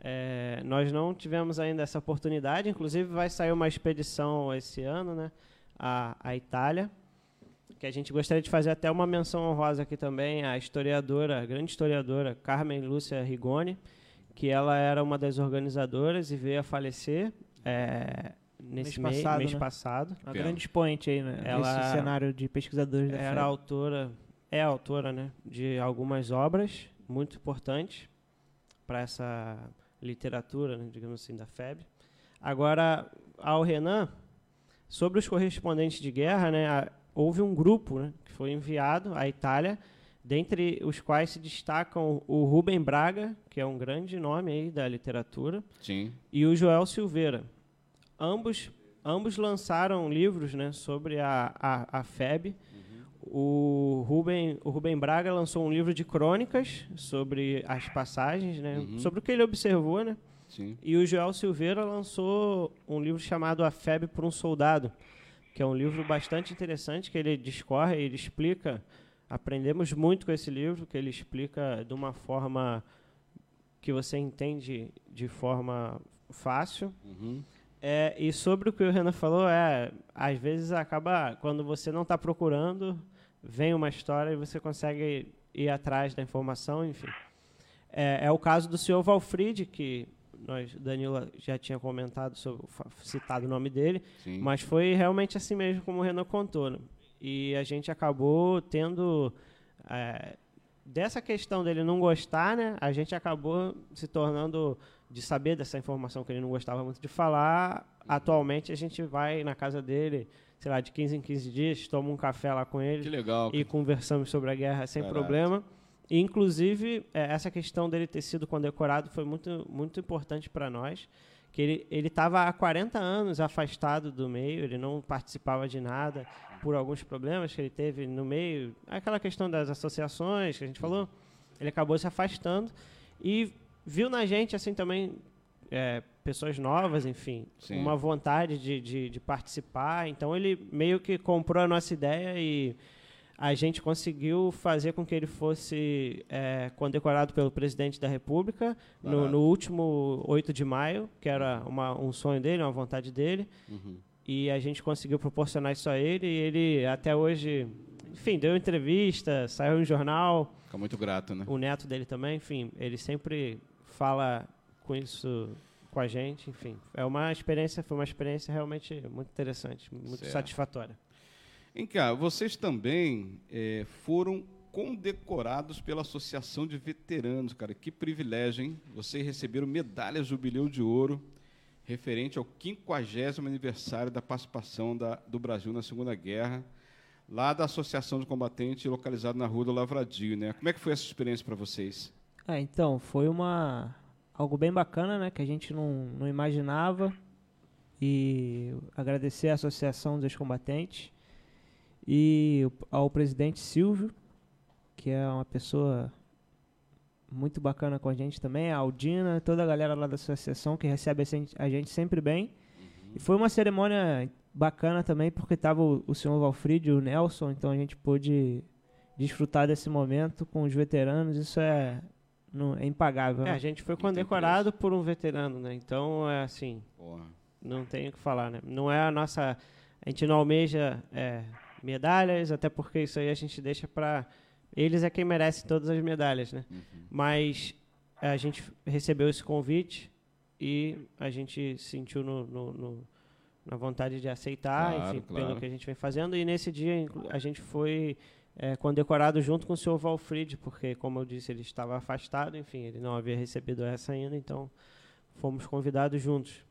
É, nós não tivemos ainda essa oportunidade, inclusive vai sair uma expedição esse ano, né, à, à Itália, que a gente gostaria de fazer até uma menção honrosa aqui também à historiadora, a grande historiadora Carmen Lúcia Rigoni, que ela era uma das organizadoras e veio a falecer é, nesse Mês passado, mês né? passado. Uma grande expoente aí, né? Ela- Nesse cenário de pesquisadores Era autora, é autora, né, de algumas obras muito importantes para essa literatura, né, digamos assim, da FEB. Agora, ao Renan, sobre os correspondentes de guerra, né, a- houve um grupo né, que foi enviado à Itália, dentre os quais se destacam o Rubem Braga, que é um grande nome aí da literatura, Sim. e o Joel Silveira. Ambos, ambos lançaram livros né, sobre a, a, a FEB. O, Rubem, o Rubem Braga lançou um livro de crônicas sobre as passagens, né, Uhum. sobre o que ele observou. Né, Sim. e o Joel Silveira lançou um livro chamado A FEB por um Soldado, que é um livro bastante interessante, que ele discorre, ele explica. Aprendemos muito com esse livro, que ele explica de uma forma que você entende de forma fácil. Uhum. É, e sobre o que o Renan falou, é, às vezes acaba, quando você não está procurando, vem uma história e você consegue ir atrás da informação, enfim. É, é o caso do senhor Valfried, que nós, Danilo já tinha comentado, sobre, citado o nome dele, Sim. mas foi realmente assim mesmo como o Renan contou. né? E a gente acabou tendo. é, dessa questão dele não gostar, né? A gente acabou se tornando. De saber dessa informação que ele não gostava muito de falar. Atualmente a gente vai na casa dele, sei lá, de 15 em 15 dias, toma um café lá com ele Que legal. e conversamos sobre a guerra sem Caraca. problema. E, inclusive, eh, essa questão dele ter sido condecorado foi muito, muito importante para nós. Que ele ele estava há 40 anos afastado do meio, ele não participava de nada por alguns problemas que ele teve no meio. Aquela questão das associações que a gente falou, ele acabou se afastando e viu na gente, assim, também eh, pessoas novas, enfim, Sim. uma vontade de, de, de participar. Então, ele meio que comprou a nossa ideia e a gente conseguiu fazer com que ele fosse é, condecorado pelo presidente da República no, no último 8 de maio, que era uma, um sonho dele, uma vontade dele. Uhum. E a gente conseguiu proporcionar isso a ele. E ele, até hoje, enfim, deu entrevista, saiu em jornal. Fica muito grato, né? O neto dele também, enfim, ele sempre fala com isso com a gente. Enfim, é uma experiência, foi uma experiência realmente muito interessante, muito Certo. satisfatória. Vem cá, vocês também eh, foram condecorados pela Associação de Veteranos, cara. Que privilégio, hein? Vocês receberam medalha Jubileu de Ouro referente ao 50 aniversário da participação da- do Brasil na Segunda Guerra, lá da Associação de Combatentes, localizado na Rua do Lavradio, né? Como é que foi essa experiência para vocês? É, então, foi uma algo bem bacana, né, que a gente não, não imaginava. E agradecer à Associação dos Combatentes e ao presidente Silvio, que é uma pessoa muito bacana com a gente também, a Aldina, toda a galera lá da associação que recebe a gente, sempre bem. E foi uma cerimônia bacana também, porque tava o, o senhor Valfried e o Nelson, então a gente pôde desfrutar desse momento com os veteranos, isso é, não, é impagável. É, né? a gente foi condecorado por um veterano, né? Então, é assim, Porra. não tem o que falar, né? Não é a nossa... A gente não almeja é, medalhas, até porque isso aí a gente deixa para... Eles é quem merece todas as medalhas, né? Uhum. Mas a gente recebeu esse convite e a gente sentiu no, no- no- na vontade de aceitar, Claro, enfim, claro. pelo que a gente vem fazendo. E nesse dia a gente foi é, condecorado junto com o senhor Valfried, porque, como eu disse, ele estava afastado, enfim, ele não havia recebido essa ainda, então fomos convidados juntos.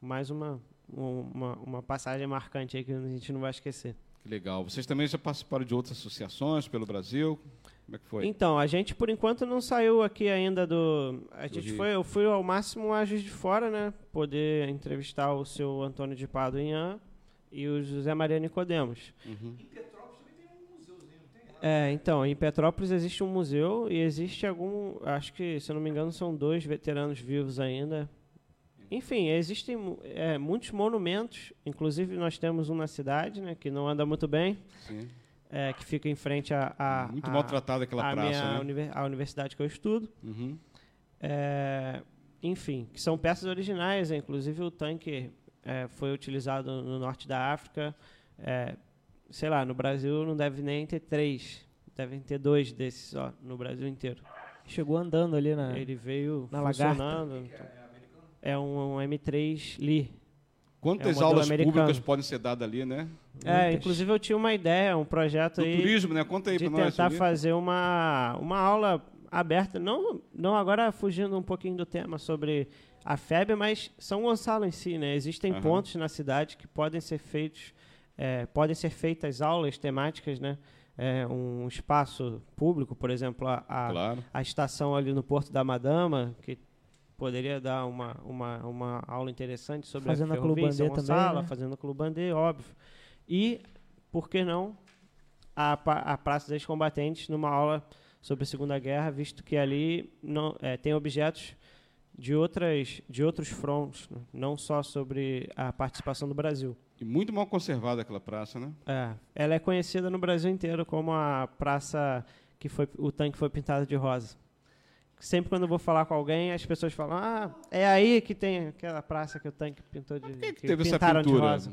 Mais uma, um- uma, uma passagem marcante aí que a gente não vai esquecer. Que legal. Vocês também já participaram de outras associações pelo Brasil? Como é que foi? Então, a gente por enquanto não saiu aqui ainda do. A Do gente Rio. foi, eu fui ao máximo a Juiz de Fora, né? Poder entrevistar o seu Antônio de Paduinhan e o José Maria Nicodemos. Uhum. É, então, em Petrópolis existe um museu e existe algum. Acho que, se eu não me engano, são dois veteranos vivos ainda. Enfim, existem é, muitos monumentos, inclusive nós temos um na cidade, né, que não anda muito bem, é, que fica em frente à a, Muito a, maltratada aquela a praça, minha né? univer- a universidade que eu estudo. Uhum. É, enfim, que são peças originais, né? inclusive o tanque é, foi utilizado no norte da África. É, sei lá, no Brasil não deve nem ter três, devem ter dois desses ó, no Brasil inteiro. Chegou andando ali na. Ele veio na lagarta. funcionando. então. É um, um M3 Lee. Quantas É um aulas americano. públicas podem ser dadas ali, né? É, Muitas. inclusive eu tinha uma ideia, um projeto Do aí turismo, né? Conta aí pra nós. tentar fazer uma, uma aula aberta, não, não agora fugindo um pouquinho do tema sobre a FEB, mas São Gonçalo em si, né? Existem Aham. pontos na cidade que podem ser feitos, é, podem ser feitas aulas temáticas, né? É, um espaço público, por exemplo, a, a, Claro. a estação ali no Porto da Madama, que poderia dar uma, uma, uma aula interessante sobre Fazendo a a ferrovia em São Clubandê também, Gonçalo, né? fazendo a Clubandê, óbvio. E, por que não, a, a Praça dos Combatentes numa aula sobre a Segunda Guerra, visto que ali não, é, tem objetos de, outras, de outros fronts, né? não só sobre a participação do Brasil. E muito mal conservada aquela praça, né? É, ela é conhecida no Brasil inteiro como a praça que foi o tanque foi pintado de rosa. Sempre quando eu vou falar com alguém, as pessoas falam: "Ah, é aí que tem aquela praça que o tanque pintou de Por que, que que teve essa pintaram de pintura? rosa".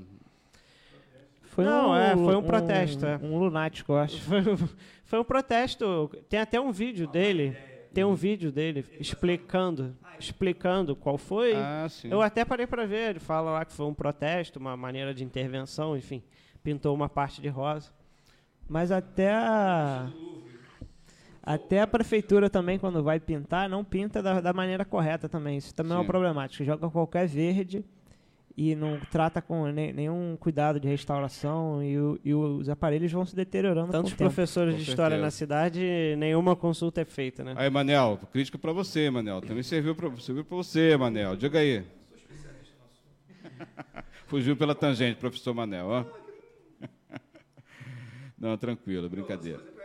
Foi Não, um, é, foi um protesto, é. Um lunático, eu acho. Foi, foi um protesto. Tem até um vídeo dele. Tem um vídeo dele explicando, explicando qual foi. Ah, sim. Eu até parei para ver. Ele fala lá que foi um protesto, uma maneira de intervenção, enfim. Pintou uma parte de rosa. Mas até a. Até a prefeitura também, quando vai pintar, não pinta da, da maneira correta também. Isso também é uma Sim. problemática. Joga qualquer verde e não trata com ne- nenhum cuidado de restauração e, o- e os aparelhos vão se deteriorando Tantos com o tempo. professores Com de história certeza. na cidade, nenhuma consulta é feita, né? Aí, Manel, crítica pra você, Manel. Também serviu pra, serviu pra você, Manel. Diga aí. Fugiu pela tangente, professor Manel, ó. Não, tranquilo, brincadeira.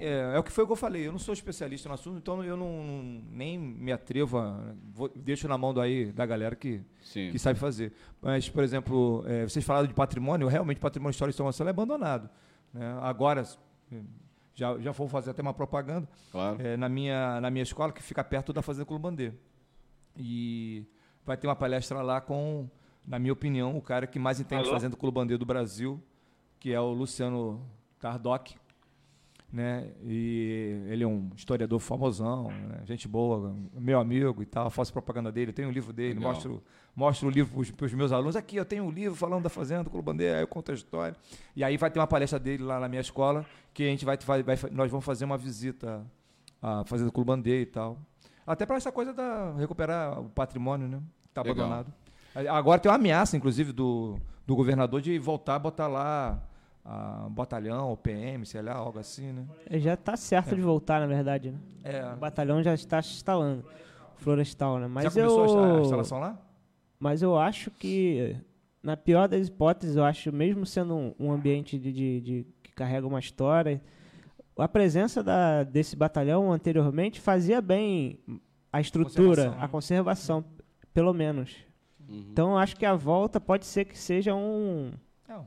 É, é o que foi o que eu falei. Eu não sou especialista no assunto, então eu não nem me atrevo a. vou- deixo na mão daí da galera que, Sim. que sabe fazer. Mas, por exemplo, é, vocês falaram de patrimônio, realmente o patrimônio histórico de São Gonçalo é abandonado. né? Agora, é, já, já vou fazer até uma propaganda, Claro. é, na, minha, na minha escola, que fica perto da Fazenda Columbandeira. E vai ter uma palestra lá com, na minha opinião, o cara que mais entende de Alô? Fazenda Columbandeira do Brasil, que é o Luciano Tardoc. Né? E ele é um historiador famosão, né? gente boa, meu amigo e tal, faço propaganda dele, tenho o livro dele, Legal. mostro, mostro o livro para os meus alunos. Aqui, eu tenho um livro falando da Fazenda do Columbandeira, aí eu conto a história. E aí vai ter uma palestra dele lá na minha escola, que a gente vai, vai, vai nós vamos fazer uma visita à Fazenda do Columbandeira e tal. Até para essa coisa da recuperar o patrimônio, né? Que está Legal. abandonado. Agora tem uma ameaça, inclusive, do, do governador de voltar a botar lá a, um batalhão, o PM, sei lá, algo assim, né? Ele Já está certo de voltar, na verdade. Né? É. O batalhão já está se instalando. Florestal, né? Mas Já começou a eu... a instalação lá? Mas eu acho que, na pior das hipóteses, eu acho, mesmo sendo um, um ambiente de, de- de- que carrega uma história, a presença da, desse batalhão anteriormente fazia bem a estrutura, Conservação, né? a conservação, pelo menos. Uhum. Então eu acho que a volta pode ser que seja um, Não.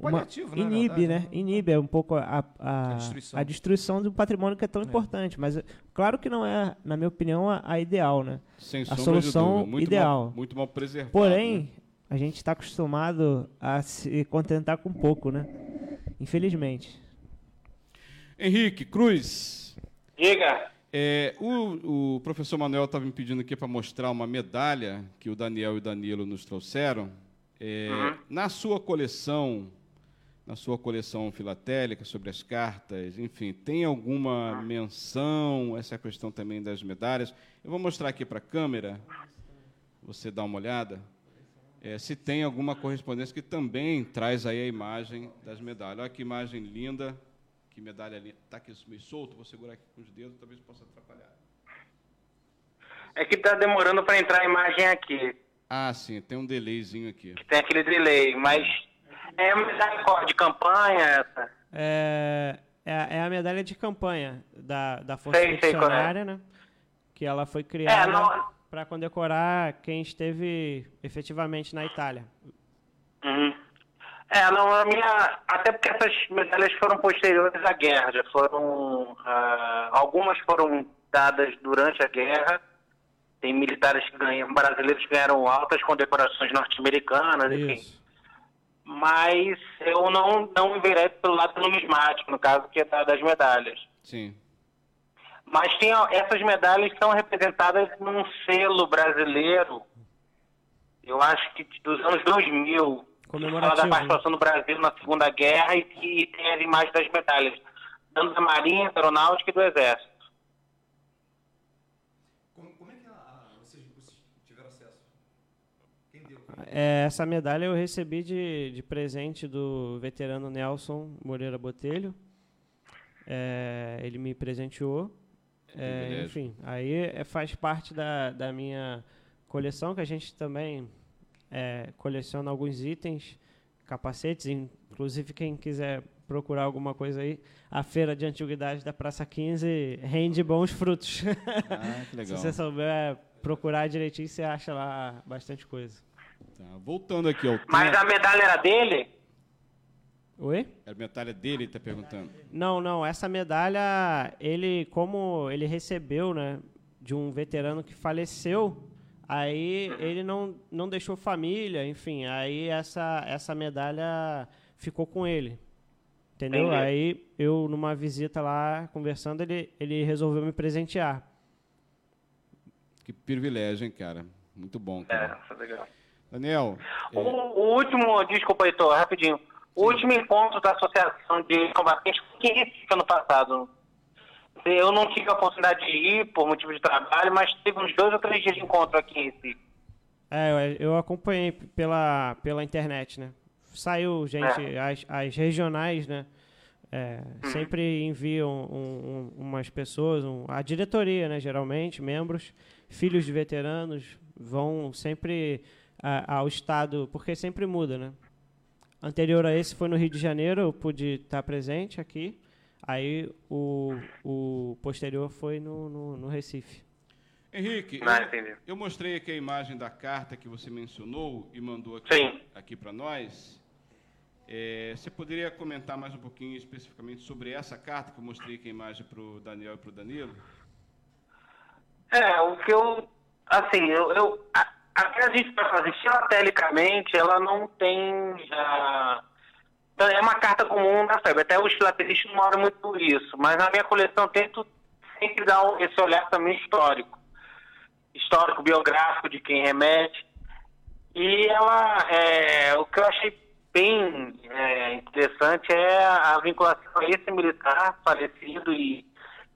Uma, Paliativo, né, inibe, verdade, né? Inibe um pouco a, a, A destruição. a destruição do patrimônio que é tão importante. Mas é, claro que não é, na minha opinião, a, a ideal, né? Sem A sombra de solução. Muito ideal. Mal, muito mal preservado. Porém, né? a gente está acostumado a se contentar com pouco, né? Infelizmente. Henrique Cruz, Diga. é, o, o professor Manuel estava me pedindo aqui para mostrar uma medalha que o Daniel e o Danilo nos trouxeram. É, Uhum. Na sua coleção, na sua coleção filatélica sobre as cartas, enfim, tem alguma menção essa questão também das medalhas? Eu vou mostrar aqui para a câmera, você dá uma olhada. É, se tem alguma correspondência que também traz aí a imagem das medalhas. Olha que imagem linda, que medalha linda. Está aqui meio solto, vou segurar aqui com os dedos, talvez possa atrapalhar. É que tá demorando para entrar a imagem aqui. Ah, sim, tem um delayzinho aqui. Tem aquele delay, mas é uma medalha de campanha essa? É, é, a- é a medalha de campanha da, da Força Sei, qual é. Expedicionária, né? Que ela foi criada não- para condecorar quem esteve efetivamente na Itália. Uhum. É, não, a minha. Até porque essas medalhas foram posteriores à guerra, já foram. ah, algumas foram dadas durante a guerra. Tem militares que ganham, brasileiros que ganharam altas condecorações norte-americanas, enfim. Mas eu não, não enverei pelo lado numismático, no caso, que é da- das medalhas. Sim. Mas tem, essas medalhas são representadas num selo brasileiro, eu acho que dos anos 2000, que fala da né? participação do Brasil na Segunda Guerra e que tem as imagens das medalhas, tanto da Marinha, da Aeronáutica e do Exército. Como, como é que vocês, tiveram acesso? Quem deu? É, essa medalha eu recebi de, de presente do veterano Nelson Moreira Botelho. É, ele me presenteou. É, enfim, aí é, faz parte da, da minha coleção, que a gente também é, coleciona alguns itens, capacetes, inclusive quem quiser procurar alguma coisa aí, a feira de antiguidades da Praça 15 rende bons frutos. Ah, Se você souber procurar direitinho, você acha lá bastante coisa. Tá, Voltando aqui ao Mas a medalha era dele? Oi? A medalha dele está perguntando. Não, não. Essa medalha, ele, como ele recebeu, né, de um veterano que faleceu, aí ele não, não deixou família, enfim, aí essa, essa medalha ficou com ele. Entendeu? Entendi. Aí eu, numa visita lá, conversando, ele, ele resolveu me presentear. Que privilégio, hein, cara? Muito bom, É, cara. foi legal. Daniel, O, é, o último, desculpa, Heitor, rapidinho. O último encontro da Associação de Combatentes foi em Recife ano passado. Eu não tive a oportunidade de ir por motivo de trabalho, mas teve uns dois ou três dias de encontro aqui em Recife. É, eu acompanhei pela, pela internet, né? Saiu, gente, as, as regionais, né? É, sempre enviam um- um- umas pessoas, um- a diretoria, né? Geralmente, membros, filhos de veteranos, vão sempre a- ao estado, porque sempre muda, né? Anterior a esse foi no Rio de Janeiro, eu pude estar presente aqui. Aí o, o posterior foi no, no, no Recife. Henrique, Ah, eu, entendi. eu mostrei aqui a imagem da carta que você mencionou e mandou aqui, Sim. aqui para nós. É, você poderia comentar mais um pouquinho especificamente sobre essa carta que eu mostrei aqui a imagem para o Daniel e para o Danilo? É, o que eu. Assim, eu. eu a, a que a gente vai fazer filatelicamente, ela não tem. é uma carta comum da FEB. Até os filatelistas não olham muito por isso. Mas na minha coleção tento sempre dar esse olhar também histórico. Histórico, biográfico de quem remete. E ela. É, o que eu achei bem é, interessante é a vinculação a esse militar falecido e,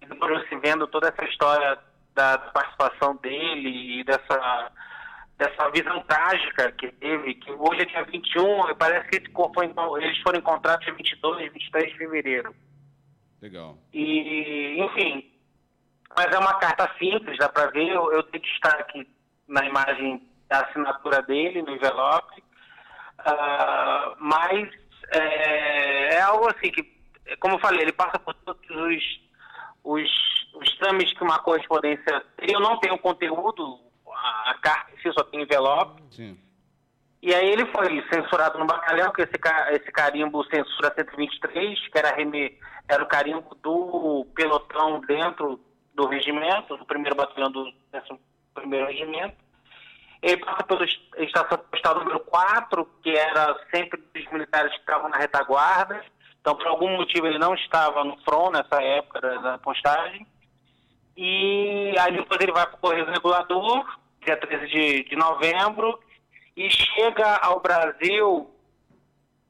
e depois se vendo toda essa história da participação dele e dessa, dessa visão trágica que teve, que hoje é dia 21, e parece que esse corpo foi, então, eles foram encontrados dia 22, 23 de fevereiro. Legal. E, enfim, mas é uma carta simples, dá para ver. Eu, eu tenho destaque na imagem da assinatura dele, no envelope. Ah, mas é, é algo assim que, como eu falei, ele passa por todos os, os, os trâmites que uma correspondência. Eu não tenho conteúdo, a, a carta em si só tem envelope. Sim. E aí ele foi censurado no batalhão, que esse, esse carimbo censura 123, que era, era o carimbo do pelotão dentro do regimento, do primeiro batalhão do primeiro regimento. Ele passa pela estação postal número 4, que era sempre dos militares que estavam na retaguarda. Então, por algum motivo, ele não estava no front nessa época da postagem. E aí depois ele vai para o Correio Regulador, dia 13 de, de novembro, e chega ao Brasil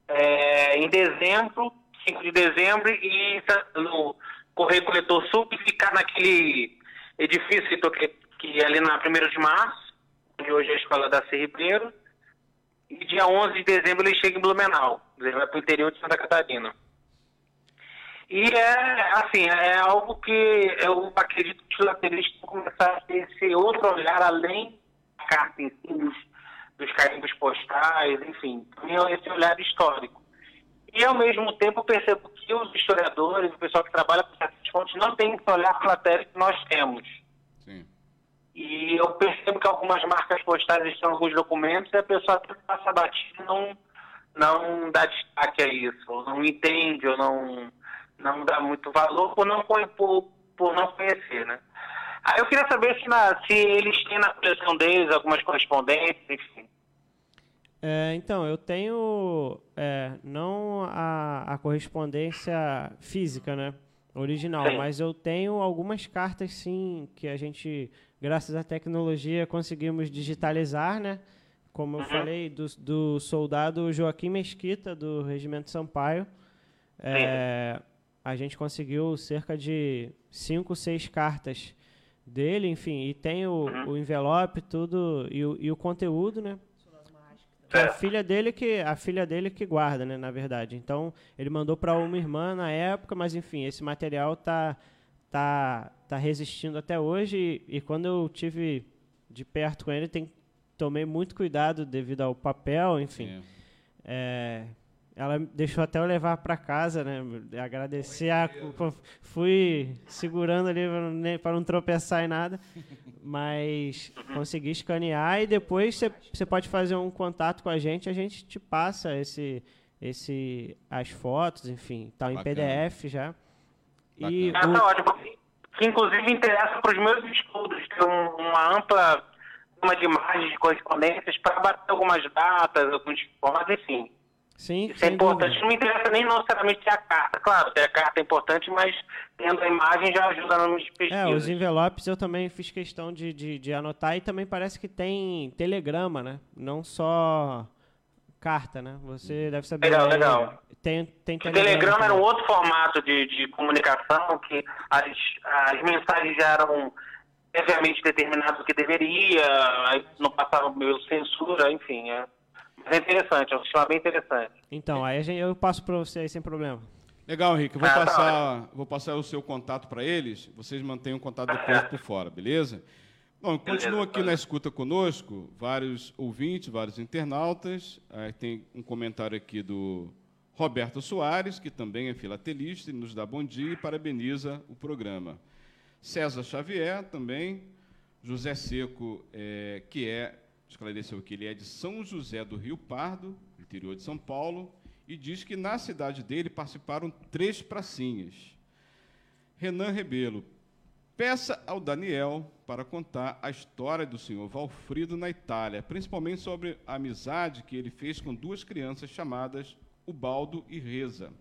é, em dezembro, 5 de dezembro, e no Correio Coletor Sul, e ficar naquele edifício que, que é ali na 1 de março, onde hoje é a escola da C. Ribeiro, e dia 11 de dezembro ele chega em Blumenau, ele vai para o interior de Santa Catarina. E é, assim, é algo que eu acredito que os lateristas vão começar a ter esse outro olhar além da carta em si, dos, dos carimbos postais, enfim, esse olhar histórico. E, ao mesmo tempo, percebo que os historiadores, o pessoal que trabalha com essas fontes, não tem esse olhar platério que nós temos. Sim. E eu percebo que algumas marcas postais estão em alguns documentos e a pessoa passa batida e não, não dá destaque a isso, ou não entende, ou não não dá muito valor por não, por, por não conhecer, né? Aí eu queria saber se, na, se eles têm na coleção deles algumas correspondências, enfim. É, então, eu tenho é, não a, a, correspondência física, né? Original, sim. mas eu tenho algumas cartas, sim, que a gente, graças à tecnologia, conseguimos digitalizar, né? Como eu uhum. falei, do, do, soldado Joaquim Mesquita, do Regimento Sampaio. É, a gente conseguiu cerca de cinco, seis cartas dele, enfim, e tem o, uhum. o envelope, tudo, e o, e o conteúdo, né? Que é a filha dele que a filha dele que guarda, né, na verdade. Então, ele mandou para uma irmã na época, mas enfim, esse material tá tá tá resistindo até hoje e, e quando eu tive de perto com ele, tem, tomei muito cuidado devido ao papel, enfim. É, ela deixou até eu levar para casa, né? Agradecer. A, fui segurando ali para não tropeçar em nada. Mas consegui escanear e depois você pode fazer um contato com a gente. A gente te passa esse, esse, as fotos, enfim, tá em PDF já. E ah, tá ótimo. Que inclusive interessa para os meus estudos, ter um, uma ampla gama de imagens de correspondências para bater algumas datas, alguns formas, enfim. Sim, Isso é importante. Dúvida. Não me interessa nem necessariamente ter a carta. Claro, ter a carta é importante, mas tendo a imagem já ajuda nas pesquisas. É, os envelopes eu também fiz questão de, de, de, anotar e também parece que tem telegrama, né? Não só carta, né? Você deve saber. Legal, legal. Tem, tem telegrama. O telegrama era um outro formato de, de comunicação que as, as mensagens já eram previamente determinadas o que deveria, aí não passava pelo censura, enfim. É. É interessante, é um sistema bem interessante. Então, aí gente, eu passo para você aí sem problema. Legal, Henrique. Eu vou, ah, tá passar, tá vou passar o seu contato para eles. Vocês mantêm o contato depois por fora, beleza? Bom, continua aqui na escuta conosco, vários ouvintes, vários internautas. Aí tem um comentário aqui do Roberto Soares, que também é filatelista e nos dá bom dia e parabeniza o programa. César Xavier também, José Seco, é, que é esclareceu que ele é de São José do Rio Pardo, interior de São Paulo, e diz que na cidade dele participaram três pracinhas. Renan Rebelo, peça ao Daniel para contar a história do senhor Valfrido na Itália, principalmente sobre a amizade que ele fez com duas crianças chamadas Ubaldo e Reza.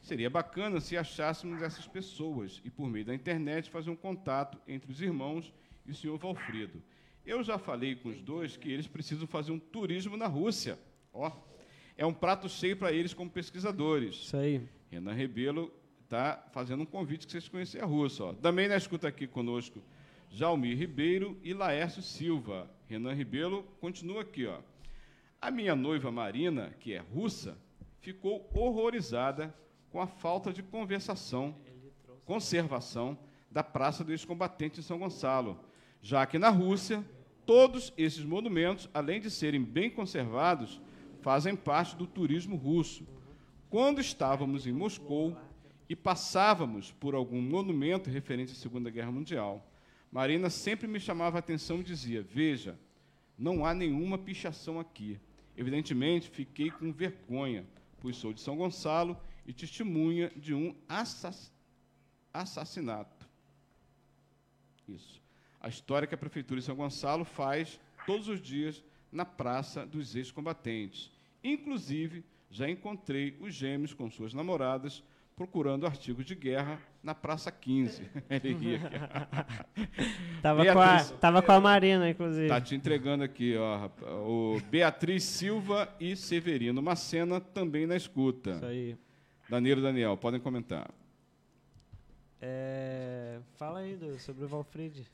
Seria bacana se achássemos essas pessoas e, por meio da internet, fazer um contato entre os irmãos e o senhor Valfrido. Eu já falei com os dois que eles precisam fazer um turismo na Rússia. Ó, é um prato cheio para eles como pesquisadores. Isso aí. Renan Rebelo está fazendo um convite que vocês conheçam a Rússia. Ó. Também na escuta aqui conosco, Jaumir Ribeiro e Laércio Silva. Renan Rebelo continua aqui. Ó. A minha noiva Marina, que é russa, ficou horrorizada com a falta de conversação, conservação da Praça do Ex-Combatente em São Gonçalo já que na Rússia, todos esses monumentos, além de serem bem conservados, fazem parte do turismo russo. Quando estávamos em Moscou e passávamos por algum monumento referente à Segunda Guerra Mundial, Marina sempre me chamava a atenção e dizia: Veja, não há nenhuma pichação aqui. Evidentemente, fiquei com vergonha, pois sou de São Gonçalo e testemunha de um assass assassinato. Isso. A história que a Prefeitura de São Gonçalo faz todos os dias na Praça dos Ex-Combatentes. Inclusive, já encontrei os gêmeos com suas namoradas procurando artigos de guerra na Praça 15. Ele ria aqui. tava, com a, tava com a Marina, inclusive. Tá te entregando aqui, ó. O Beatriz Silva e Severino Macena também na escuta. Isso aí. Danilo e Daniel, podem comentar. É, fala aí do, sobre o Valfrid.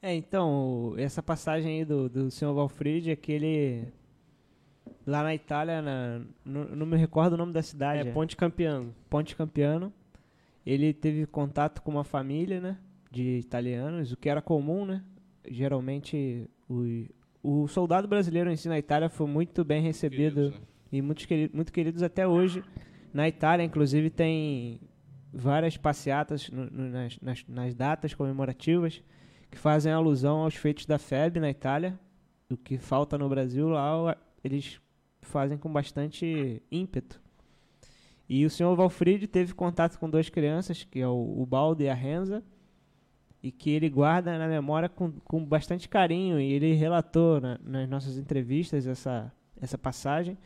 É, então, essa passagem aí do, do senhor Valfrid é que ele. Lá na Itália, na, não, não me recordo o nome da cidade. É Ponte Campiano. Ponte Campiano. Ele teve contato com uma família, né? De italianos, o que era comum, né? Geralmente, o, o soldado brasileiro em si na Itália foi muito bem recebido Queridos, né? e muito, querido, muito queridos até hoje. Na Itália, inclusive, tem várias passeatas no- no- nas, nas- nas datas comemorativas que fazem alusão aos feitos da FEB na Itália. O que falta no Brasil lá, eles fazem com bastante ímpeto. E o senhor Valfrid teve contato com duas crianças, que é o, o Baldo e a Renza, e que ele guarda na memória com, com bastante carinho. E ele relatou na- nas nossas entrevistas essa, essa passagem.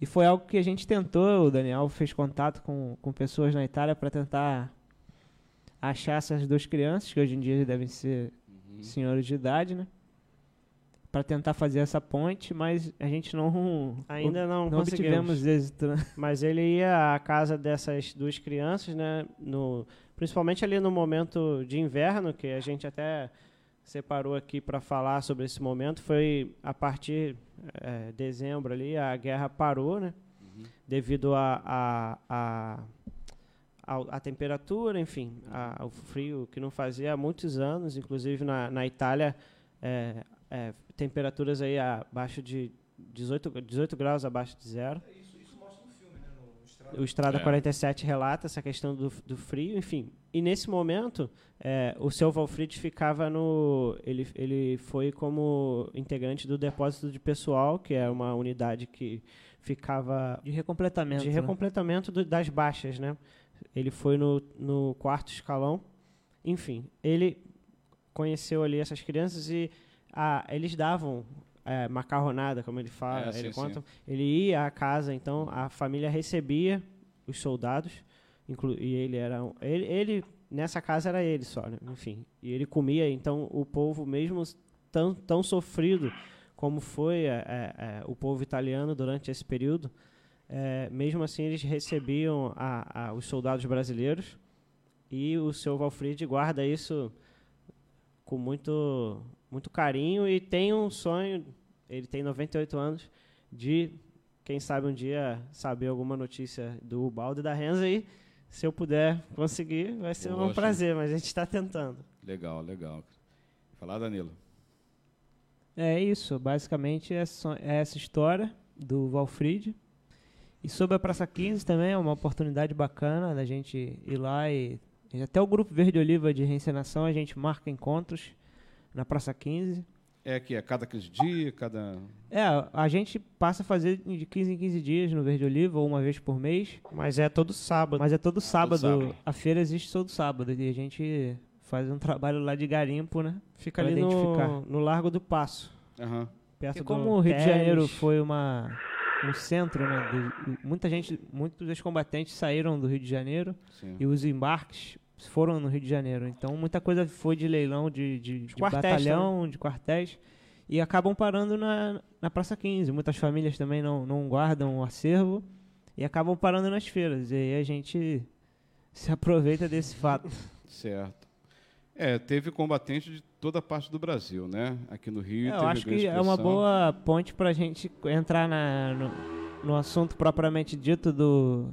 E foi algo que a gente tentou, o Daniel fez contato com, com pessoas na Itália para tentar achar essas duas crianças, que hoje em dia devem ser senhores de idade, né? Para tentar fazer essa ponte, mas a gente não Ainda não, não conseguimos. obtivemos êxito, né? Mas ele ia à casa dessas duas crianças, né? No, principalmente ali no momento de inverno, que a gente até separou aqui para falar sobre esse momento. Foi a partir de dezembro ali, a guerra parou, né? Devido a, a, a, ao- a temperatura, enfim, a- ao frio que não fazia há muitos anos, inclusive na, na Itália, é, é, temperaturas aí abaixo de 18, 18 graus abaixo de zero. O Estrada É. 47 relata essa questão do, do frio, enfim. E nesse momento, é, o seu Valfrid ficava no. Ele, ele foi como integrante do depósito de pessoal, que é uma unidade que ficava De recompletamento. de né? recompletamento do- das baixas, né? Ele foi no, no quarto escalão. Enfim, ele conheceu ali essas crianças e ah, eles davam é, macarronada, como ele fala, É, sim, ele sim. conta. Ele ia à casa, então a família recebia os soldados, inclu e ele era um- ele, ele nessa casa era ele só, né? enfim. E ele comia, então o povo mesmo tão tão sofrido como foi é, é, é, o povo italiano durante esse período, é, mesmo assim eles recebiam a, a, os soldados brasileiros e o seu Valfrid guarda isso com muito muito carinho e tem um sonho, ele tem 98 anos, de quem sabe um dia saber alguma notícia do Baldo e da Renza e se eu puder conseguir, vai ser um Poxa. prazer, mas a gente está tentando. Legal, legal. Falar, Danilo. É isso, basicamente é é essa história do Valfrid. E sobre a Praça 15 também é uma oportunidade bacana da gente ir lá e. e Até o Grupo Verde Oliva de Reencenação a gente marca encontros na Praça 15. É que é cada 15 dias, cada. É, a gente passa a fazer de 15 em 15 dias no Verde Oliva, ou uma vez por mês. Mas é todo sábado. Mas é todo sábado. sábado. A feira existe todo sábado. E a gente faz um trabalho lá de garimpo, né? Fica pra ali no, no Largo do Passo, Aham. perto do como o Rio de Teles. Janeiro foi uma um centro, né? de- muita gente, muitos ex-combatentes saíram do Rio de Janeiro Sim. e os embarques foram no Rio de Janeiro. Então muita coisa foi de leilão de, de, de quartéis batalhão, de quartéis e acabam parando na, na Praça 15. Muitas famílias também não, não guardam o acervo e acabam parando nas feiras. E aí a gente se aproveita desse fato. Certo. É, teve combatente de toda a parte do Brasil, né? Aqui no Rio. É, eu teve acho que é uma boa ponte para a gente entrar na, no, no assunto propriamente dito do,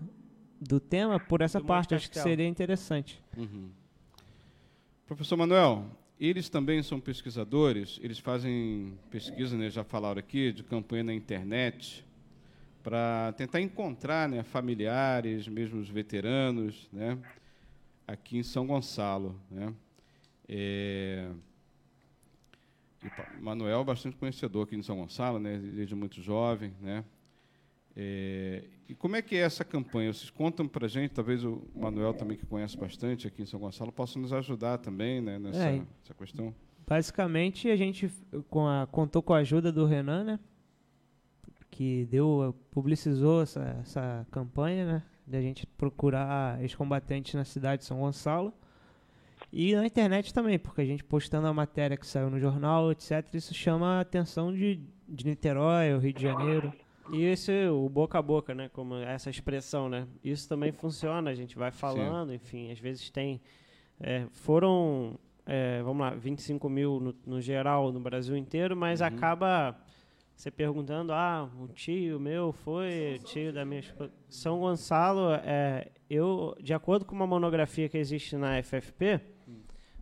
do tema por essa Do parte. Acho que seria interessante. Uhum. Professor Manuel, eles também são pesquisadores, eles fazem pesquisa, né, já falaram aqui, de campanha na internet, para tentar encontrar né, familiares, mesmo os veteranos, né, aqui em São Gonçalo. Né. É, E Manuel é bastante conhecedor aqui em São Gonçalo, né? Desde muito jovem, né? É, e como é que é essa campanha? Vocês contam para gente, talvez o Manuel também que conhece bastante aqui em São Gonçalo possa nos ajudar também, né? Nessa É. essa questão. Basicamente, a gente com a- contou com a ajuda do Renan, né? Que deu, publicizou essa, essa campanha, né? De a gente procurar ex-combatentes na cidade de São Gonçalo. E na internet também, porque a gente postando a matéria que saiu no jornal, etc., isso chama a atenção de, de Niterói, o Rio de Janeiro. E esse, o boca a boca, né? Como essa expressão, né? Isso também funciona, a gente vai falando, enfim, às vezes tem. é, foram, é, vamos lá, 25 mil no, no geral no Brasil inteiro, mas acaba você perguntando, ah, o tio meu foi, o tio da minha esposa. São Gonçalo, é, eu, de acordo com uma monografia que existe na FFP,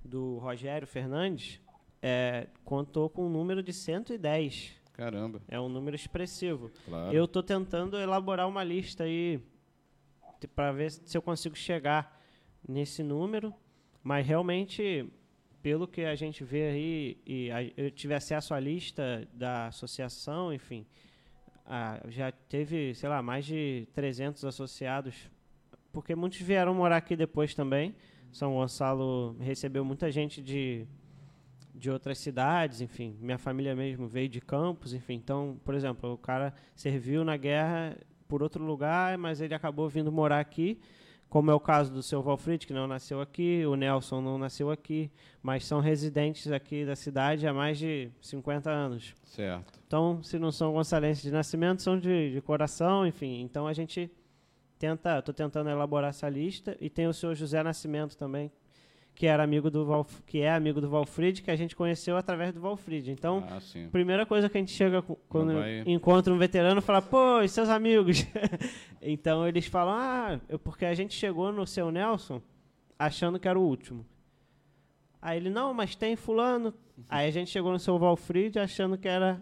do Rogério Fernandes, é, contou com um número de 110. Caramba, É um número expressivo. claro. Eu estou tentando elaborar uma lista aí para ver se eu consigo chegar nesse número, mas realmente, pelo que a gente vê aí, e a- eu tive acesso à lista da associação, enfim, ah, já teve, sei lá, mais de 300 associados, porque muitos vieram morar aqui depois também. São Gonçalo recebeu muita gente de de outras cidades, enfim, minha família mesmo veio de Campos, enfim. Então, por exemplo, o cara serviu na guerra por outro lugar, mas ele acabou vindo morar aqui, como é o caso do seu Valfrid, que não nasceu aqui, o Nelson não nasceu aqui, mas são residentes aqui da cidade há mais de 50 anos. Certo. Então, se não são gonçalenses de nascimento, são de, de coração, enfim. Então, a gente tenta, estou tentando elaborar essa lista e tem o seu José Nascimento também, que era amigo do Val, que é amigo do Valfrid, que a gente conheceu através do Valfrid. Então, ah, primeira coisa que a gente chega quando vai- encontra um veterano fala, pô, e seus amigos? então eles falam, ah, porque a gente chegou no seu Nelson achando que era o último. Aí ele, não, mas tem fulano. Aí a gente chegou no seu Valfrid achando que era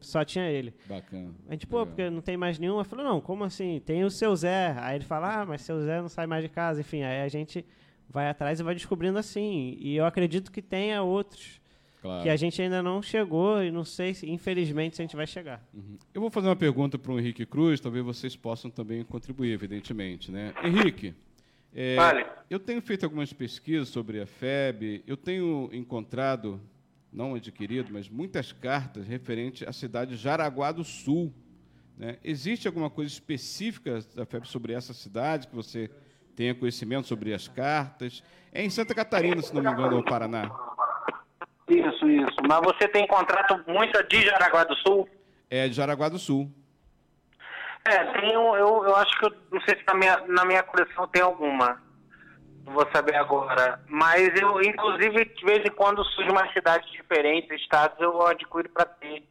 só tinha ele. Bacana. A gente, pô, Legal. porque não tem mais nenhum. Eu falei, não, como assim? Tem o seu Zé. Aí ele fala, ah, mas seu Zé não sai mais de casa. Enfim, aí a gente vai atrás e vai descobrindo assim. E eu acredito que tenha outros Claro. que a gente ainda não chegou e não sei se, infelizmente, se a gente vai chegar. Uhum. Eu vou fazer uma pergunta para o Henrique Cruz, talvez vocês possam também contribuir, evidentemente. Né? Henrique, é, eu tenho feito algumas pesquisas sobre a FEB, eu tenho encontrado, não adquirido, mas muitas cartas referentes à cidade de Jaraguá do Sul. né? Existe alguma coisa específica da FEB sobre essa cidade que você tenha conhecimento sobre as cartas? É em Santa Catarina, se não me engano, ou Paraná. Isso, isso. Mas você tem contrato muito de Jaraguá do Sul? É de Jaraguá do Sul. É, tem eu, eu acho que eu não sei se na minha, na minha coleção tem alguma. Vou saber agora. Mas eu, inclusive, de vez em quando surge uma cidade diferente, estados, eu adquiro para ter.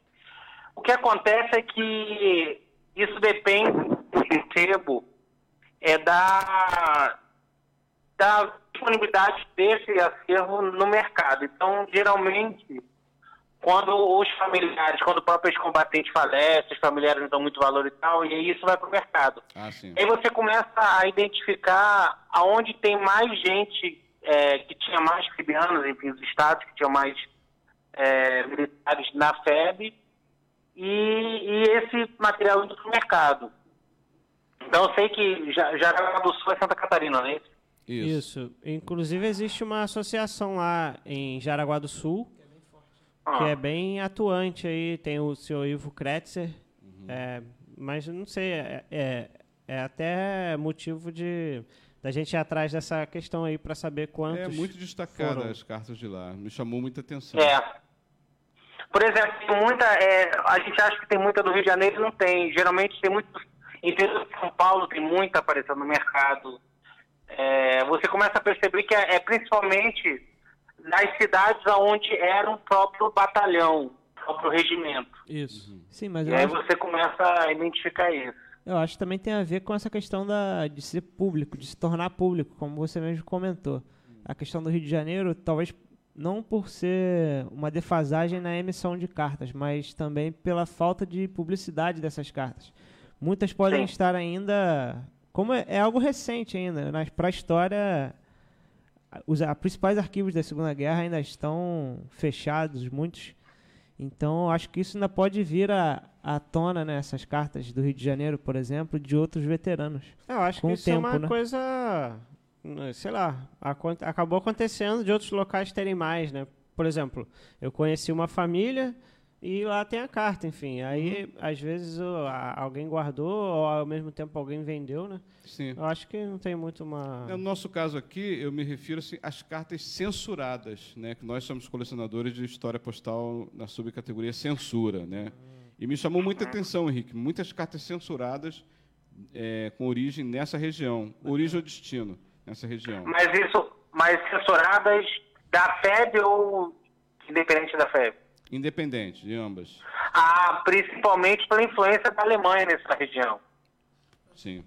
O que acontece é que isso depende do recebo é da, da disponibilidade desse acervo no mercado. Então, geralmente, quando os familiares, quando o próprio ex-combatente falece, os familiares não dão muito valor e tal, e aí isso vai para o mercado. Ah, sim. Aí você começa a identificar aonde tem mais gente é, que tinha mais libianos, enfim, os estados que tinham mais é, militares na FEB, e, e esse material indo para o mercado. Então eu sei que Ja- Jaraguá do Sul é Santa Catarina, não é isso? Isso. Inclusive, existe uma associação lá em Jaraguá do Sul, que Ah. é bem atuante aí. Tem o senhor Ivo Kretzer, Uhum. é, mas não sei, é, é, é até motivo de da gente ir atrás dessa questão aí para saber quantos. É muito destacada foram. as cartas de lá. Me chamou muita atenção. É. Por exemplo, tem muita. é, a gente acha que tem muita do Rio de Janeiro e não tem. Geralmente tem muito. De São Paulo tem muita aparecendo no mercado. É, você começa a perceber que é, é principalmente nas cidades onde era um próprio batalhão, próprio regimento. Isso. Sim, mas E aí acho, você começa a identificar isso. eu acho que também tem a ver com essa questão da, de ser público, de se tornar público, como você mesmo comentou. A questão do Rio de Janeiro, talvez não por ser uma defasagem na emissão de cartas, mas também pela falta de publicidade dessas cartas. Muitas podem Sim. estar ainda. Como é, é algo recente ainda, para a história, os principais arquivos da Segunda Guerra ainda estão fechados, muitos. Então, acho que isso ainda pode vir à, à tona, né, essas cartas do Rio de Janeiro, por exemplo, de outros veteranos. Eu acho que isso tempo, é uma né? coisa, sei lá, acabou acontecendo de outros locais terem mais, né? Por exemplo, eu conheci uma família e lá tem a carta, enfim. Aí, Uhum. às vezes, o- a- alguém guardou ou ao mesmo tempo alguém vendeu, né? Sim. Eu acho que não tem muito uma... É, No nosso caso aqui, eu me refiro assim, às cartas censuradas, né? Que nós somos colecionadores de história postal na subcategoria censura, né? E me chamou muita atenção, Henrique, muitas cartas censuradas é, com origem nessa região, origem ou destino nessa região. Mas isso, mas censuradas da FEB ou independente da FEB? Independente de ambas, Ah, principalmente pela influência da Alemanha nessa região. sim.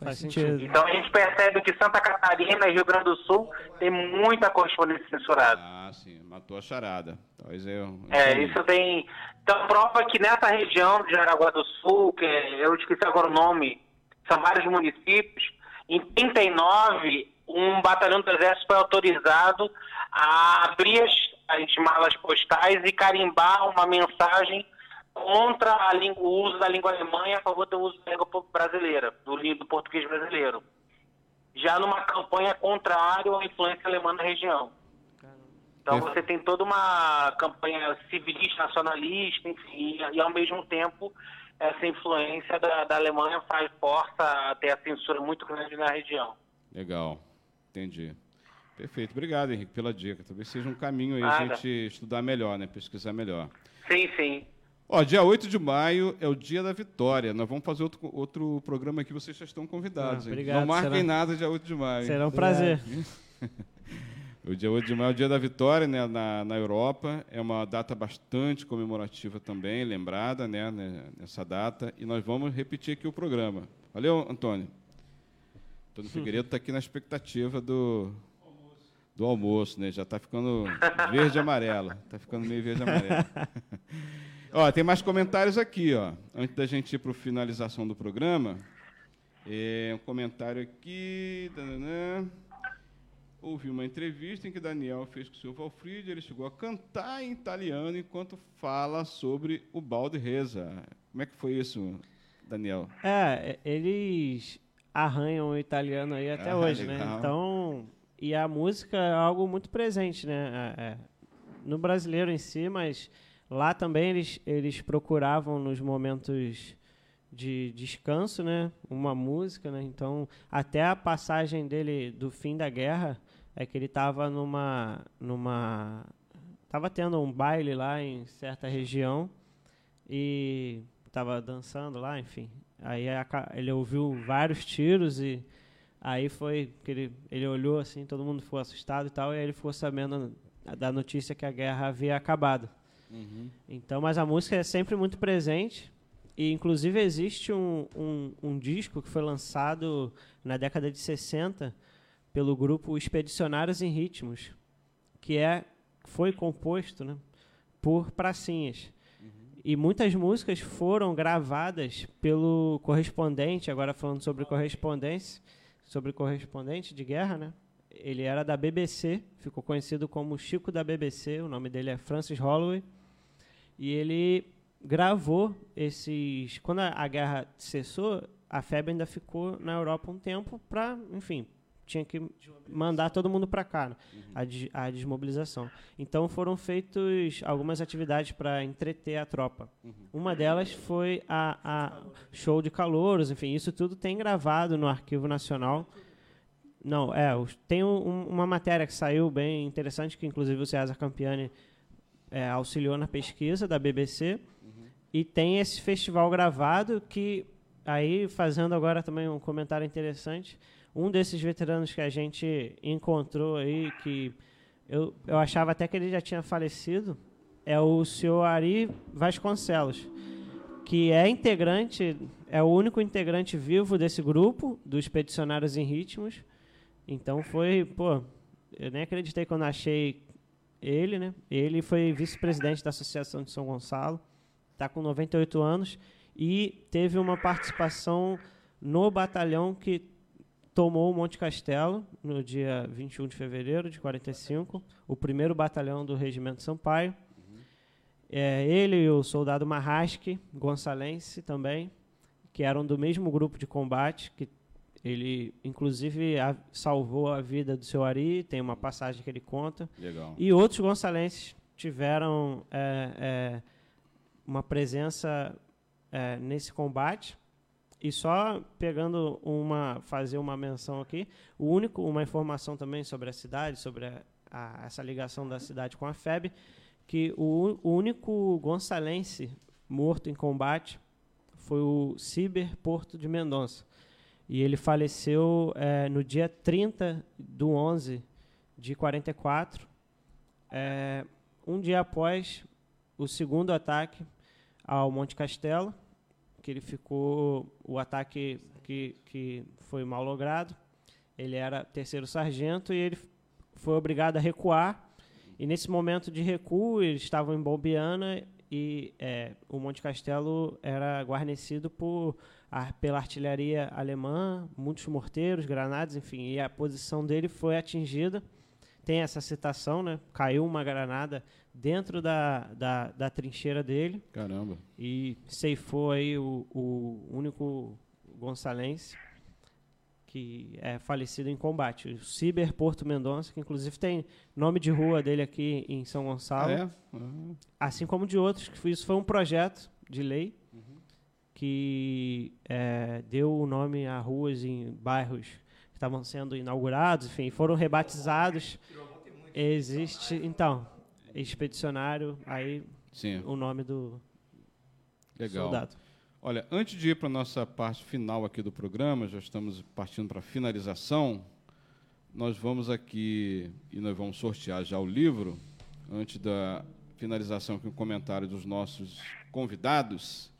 Faz sentido. Então a gente percebe que Santa Catarina e Rio Grande do Sul tem muita correspondência censurada. Ah, sim, matou a charada. Talvez eu. É, isso tem. Então, prova que nessa região de Jaraguá do Sul, que eu esqueci agora o nome, são vários municípios, em 39, um batalhão do Exército foi autorizado a abrir as, as malas postais e carimbar uma mensagem contra língua- o uso da língua alemã e a favor do uso da língua brasileira, do, do português brasileiro. Já numa campanha contrária à influência alemã na região. Então você tem toda uma campanha civilista, nacionalista, enfim, e, e ao mesmo tempo essa influência da, da Alemanha faz força a ter a censura muito grande na região. Legal, entendi. Perfeito, obrigado, Henrique, pela dica. Talvez seja um caminho aí a Nada. gente estudar melhor, né? Pesquisar melhor. Sim, sim. Ó, dia 8 de maio é o dia da vitória. Nós vamos fazer outro, outro programa aqui, vocês já estão convidados. Ah, hein? obrigado, Não marquem será- nada dia 8 de maio. Será um prazer. O dia 8 de maio é o dia da vitória né, na, na Europa. É uma data bastante comemorativa também, lembrada né, né, nessa data. E nós vamos repetir aqui o programa. Valeu, Antônio. Antônio Figueiredo está aqui na expectativa do, do almoço, né? Já está ficando verde e amarelo. Está ficando meio verde e amarelo. ó, tem mais comentários aqui, ó. Antes da gente ir para a finalização do programa. É, um comentário aqui. dananã. Houve uma entrevista em que Daniel fez com o seu Valfried, ele chegou a cantar em italiano enquanto fala sobre o balde reza. Como é que foi isso, Daniel? É, eles arranham o italiano aí até Ah, hoje, né? legal. Então, e a música é algo muito presente, né? É- é, no brasileiro em si, mas lá também eles, eles procuravam nos momentos de descanso, né? Uma música, né? Então, até a passagem dele do fim da guerra é que ele estava numa numa tava tendo um baile lá em certa região e estava dançando lá, enfim. Aí ele ouviu vários tiros e aí foi que ele, ele olhou assim, todo mundo ficou assustado e tal, e aí ele ficou sabendo da notícia que a guerra havia acabado. Então, mas a música é sempre muito presente e inclusive existe um, um, um disco que foi lançado na década de 60 pelo grupo Expedicionários em Ritmos, que é foi composto, né, por pracinhas. E muitas músicas foram gravadas pelo correspondente, agora falando sobre correspondência, sobre correspondente de guerra, né? Ele era da BBC, ficou conhecido como Chico da BBC, o nome dele é Francis Holloway. E ele gravou esses. Quando a, guerra cessou, a FEB ainda ficou na Europa um tempo para, enfim, tinha que mandar todo mundo para cá, né? a, des- a desmobilização. Então foram feitas algumas atividades para entreter a tropa. Uma delas foi a, a show de calouros, enfim, isso tudo tem gravado no Arquivo Nacional. Não, é, tem um- um- uma matéria que saiu bem interessante, que inclusive o César Campiani é, auxiliou na pesquisa da BBC. E tem esse festival gravado que, aí, fazendo agora também um comentário interessante, um desses veteranos que a gente encontrou aí, que eu, eu achava até que ele já tinha falecido, é o senhor Ari Vasconcelos, que é integrante, é o único integrante vivo desse grupo, dos Peticionários em Ritmos. Então foi, pô, eu nem acreditei quando achei ele, né? Ele foi vice-presidente da Associação de São Gonçalo, está com 98 anos e teve uma participação no batalhão que tomou o Monte Castelo no dia 21 de fevereiro de 45, o primeiro batalhão do Regimento Sampaio. É, ele e o soldado Marrasque, gonçalense também, que eram do mesmo grupo de combate, que ele, inclusive, a, salvou a vida do seu Ari, tem uma passagem que ele conta. Legal. E outros gonçalenses tiveram é, é, uma presença é, nesse combate. E só pegando uma, fazer uma menção aqui, o único, uma informação também sobre a cidade, sobre a, a, essa ligação da cidade com a FEB, que o, o único gonçalense morto em combate foi o Ciber Porto de Mendonça. E ele faleceu é, no dia 30 do 11 de 44, é, um dia após o segundo ataque ao Monte Castelo, que ele ficou o ataque que, que foi mal logrado. Ele era terceiro sargento e ele foi obrigado a recuar. E nesse momento de recuo, eles estavam em Bombiana e é, o Monte Castelo era guarnecido por, a, pela artilharia alemã, muitos morteiros, granadas, enfim, e a posição dele foi atingida. Tem essa citação, né? Caiu uma granada dentro da, da, da trincheira dele. Caramba. E ceifou aí o, o único gonçalense que é falecido em combate. O Ciber Porto Mendonça, que inclusive tem nome de rua dele aqui em São Gonçalo. Ah, é? Uhum. Assim como de outros, que isso foi um projeto de lei uhum. que é, deu o nome a ruas em bairros que estavam sendo inaugurados, enfim, foram rebatizados. Existe, então, expedicionário, aí Sim. o nome do Legal. soldado. Olha, antes de ir para a nossa parte final aqui do programa, já estamos partindo para a finalização, nós vamos aqui, e nós vamos sortear já o livro, antes da finalização aqui, um comentário dos nossos convidados.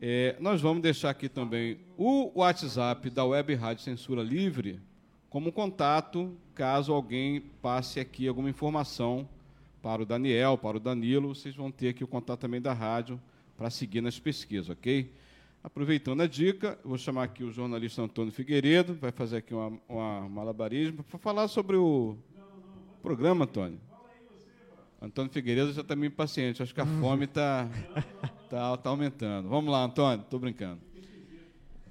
É, nós vamos deixar aqui também o WhatsApp da Web Rádio Censura Livre como contato, caso alguém passe aqui alguma informação para o Daniel, para o Danilo, vocês vão ter aqui o contato também da rádio para seguir nas pesquisas, ok? Aproveitando a dica, vou chamar aqui o jornalista Antônio Figueiredo, vai fazer aqui uma, uma malabarismo para falar sobre o programa, Antônio. Antônio Figueiredo já está meio impaciente, acho que a fome está tá, tá aumentando. Vamos lá, Antônio, estou brincando.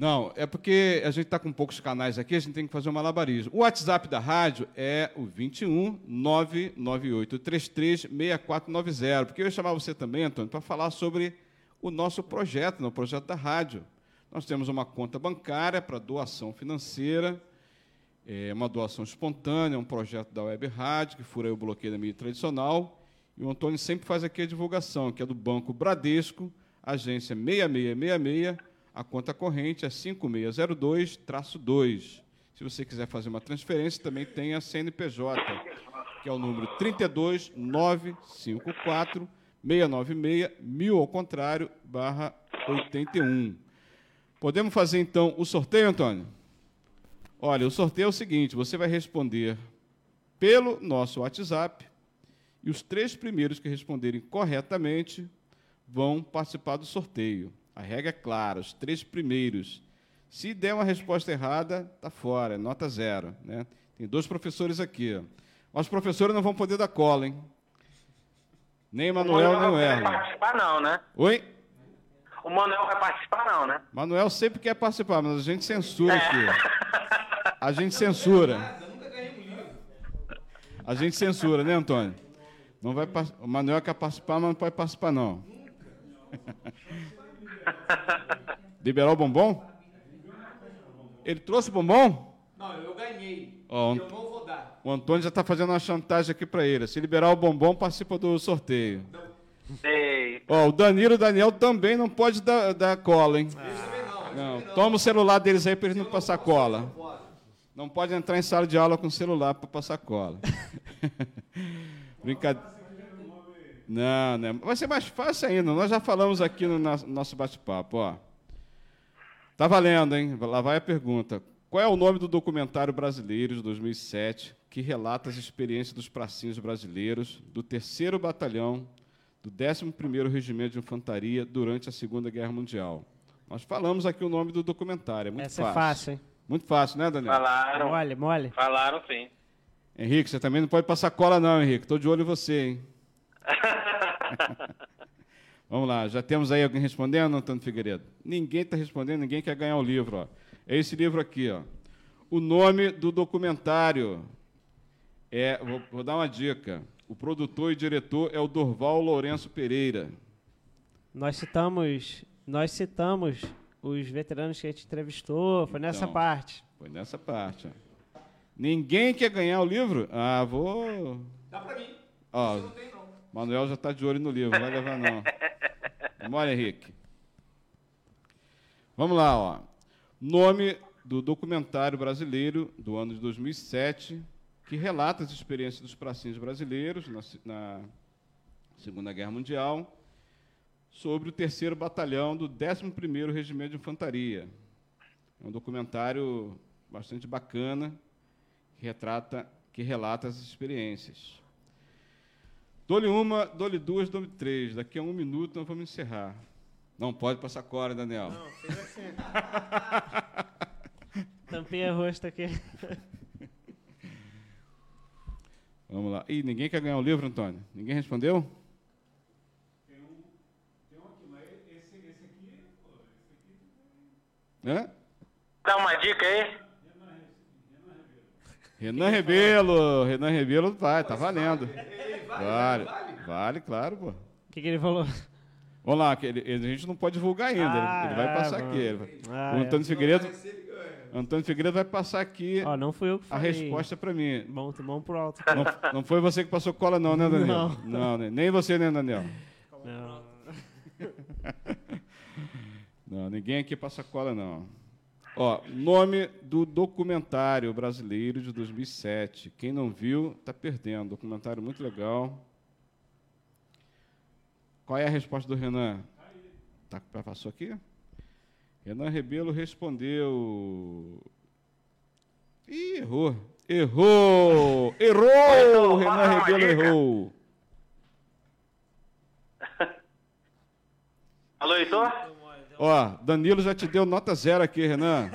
Não, é porque a gente está com poucos canais aqui, a gente tem que fazer um malabarismo. O WhatsApp da rádio é o 21 998 33 6490. Porque eu ia chamar você também, Antônio, para falar sobre o nosso projeto, no projeto da rádio. Nós temos uma conta bancária para doação financeira, é uma doação espontânea, um projeto da Web Rádio, que fura o bloqueio da mídia tradicional. E o Antônio sempre faz aqui a divulgação, que é do Banco Bradesco, agência 6666, a conta corrente é 5602-2. Se você quiser fazer uma transferência, também tem a CNPJ, que é o número 32954 696 1000 ao contrário, barra 81. Podemos fazer então o sorteio, Antônio? Olha, o sorteio é o seguinte: você vai responder pelo nosso WhatsApp e os três primeiros que responderem corretamente vão participar do sorteio. A regra é clara: os três primeiros. Se der uma resposta errada, está fora, é nota zero. Né? Tem dois professores aqui. Os professores não vão poder dar cola, hein? Nem Manuel, nem o Não Erlon. vai participar, não, né? Oi? O Manuel vai participar, não, né? Manuel sempre quer participar, mas a gente censura aqui. A gente censura. A gente censura, né, Antônio? Não vai o Manuel quer participar, mas não pode participar, não. Liberar o bombom? Ele trouxe o bombom? Não, eu ganhei. Ó, Eu não vou dar. o Antônio já está fazendo uma chantagem aqui para ele. Se liberar o bombom, participa do sorteio. Ó, o Danilo e o Daniel também não pode dar, dar cola, hein? Não, toma o celular deles aí para eles não passar cola. Não pode entrar em sala de aula com celular para passar cola. Brincadeira. Não, não. Vai ser mais fácil ainda. Nós já falamos aqui no nosso bate-papo, ó. Tá valendo, hein? Lá vai a pergunta. Qual é o nome do documentário brasileiro de 2007 que relata as experiências dos pracinhos brasileiros do 3º Batalhão do 11º Regimento de Infantaria durante a Segunda Guerra Mundial? Nós falamos aqui o nome do documentário, é muito Essa fácil. é fácil, hein? Muito fácil, né, Daniel? falaram. Mole, mole. Falaram sim. Henrique, você também não pode passar cola não, Henrique. Estou de olho em você, hein? Vamos lá, já temos aí alguém respondendo, Antônio Figueiredo? Ninguém está respondendo, ninguém quer ganhar o livro. Ó. É esse livro aqui, ó. O nome do documentário é, vou, vou dar uma dica. O produtor e diretor é o Dorval Lourenço Pereira. Nós citamos, nós citamos os veteranos que a gente entrevistou, foi nessa Então. parte. Foi nessa parte. ó. Ninguém quer ganhar o livro? Ah, vou. Dá pra mim. Ó, Não tem, não. Manuel já está de olho no livro, não vai levar não. Memória, Henrique. Vamos lá, ó. Nome do documentário brasileiro do ano de 2007, que relata as experiências dos pracinhos brasileiros na, na Segunda Guerra Mundial, sobre o terceiro batalhão do 11º Regimento de Infantaria. É um documentário bastante bacana, que retrata, que relata as experiências. Dou-lhe uma, dou-lhe duas, dou-lhe três. Daqui a um minuto nós vamos encerrar. Não pode passar cora, Daniel. Não, fez assim. Tampei o rosto aqui. Vamos lá. Ih, ninguém quer ganhar o livro, Antônio? Ninguém respondeu? Hã? Dá uma dica aí. Renan Rebelo. Renan Rebelo vai, tá valendo. Vale, vale, claro, pô. O que, que ele falou? Vamos lá, que ele- ele- a gente não pode divulgar ainda. ele- Ah, ele vai ah, passar bom. aqui. ele vai- Ah, o é. Antônio Figueiredo, Antônio Figueiredo vai passar aqui Ó, não fui eu que a falei. resposta para mim. Bom, bom pro alto. Não, não foi você que passou cola, não, né, Daniel? Não. Não, né? nem você, né, Daniel? Não. Não, ninguém aqui passa cola, não. Ó, nome do documentário brasileiro de 2007. Quem não viu, tá perdendo. Documentário muito legal. Qual é a resposta do Renan? Tá, passou aqui? Renan Rebelo respondeu. Ih, errou. Errou! Errou! Então, Renan Rebelo errou. Alô, Heitor? Ó, Danilo já te deu nota zero aqui, Renan.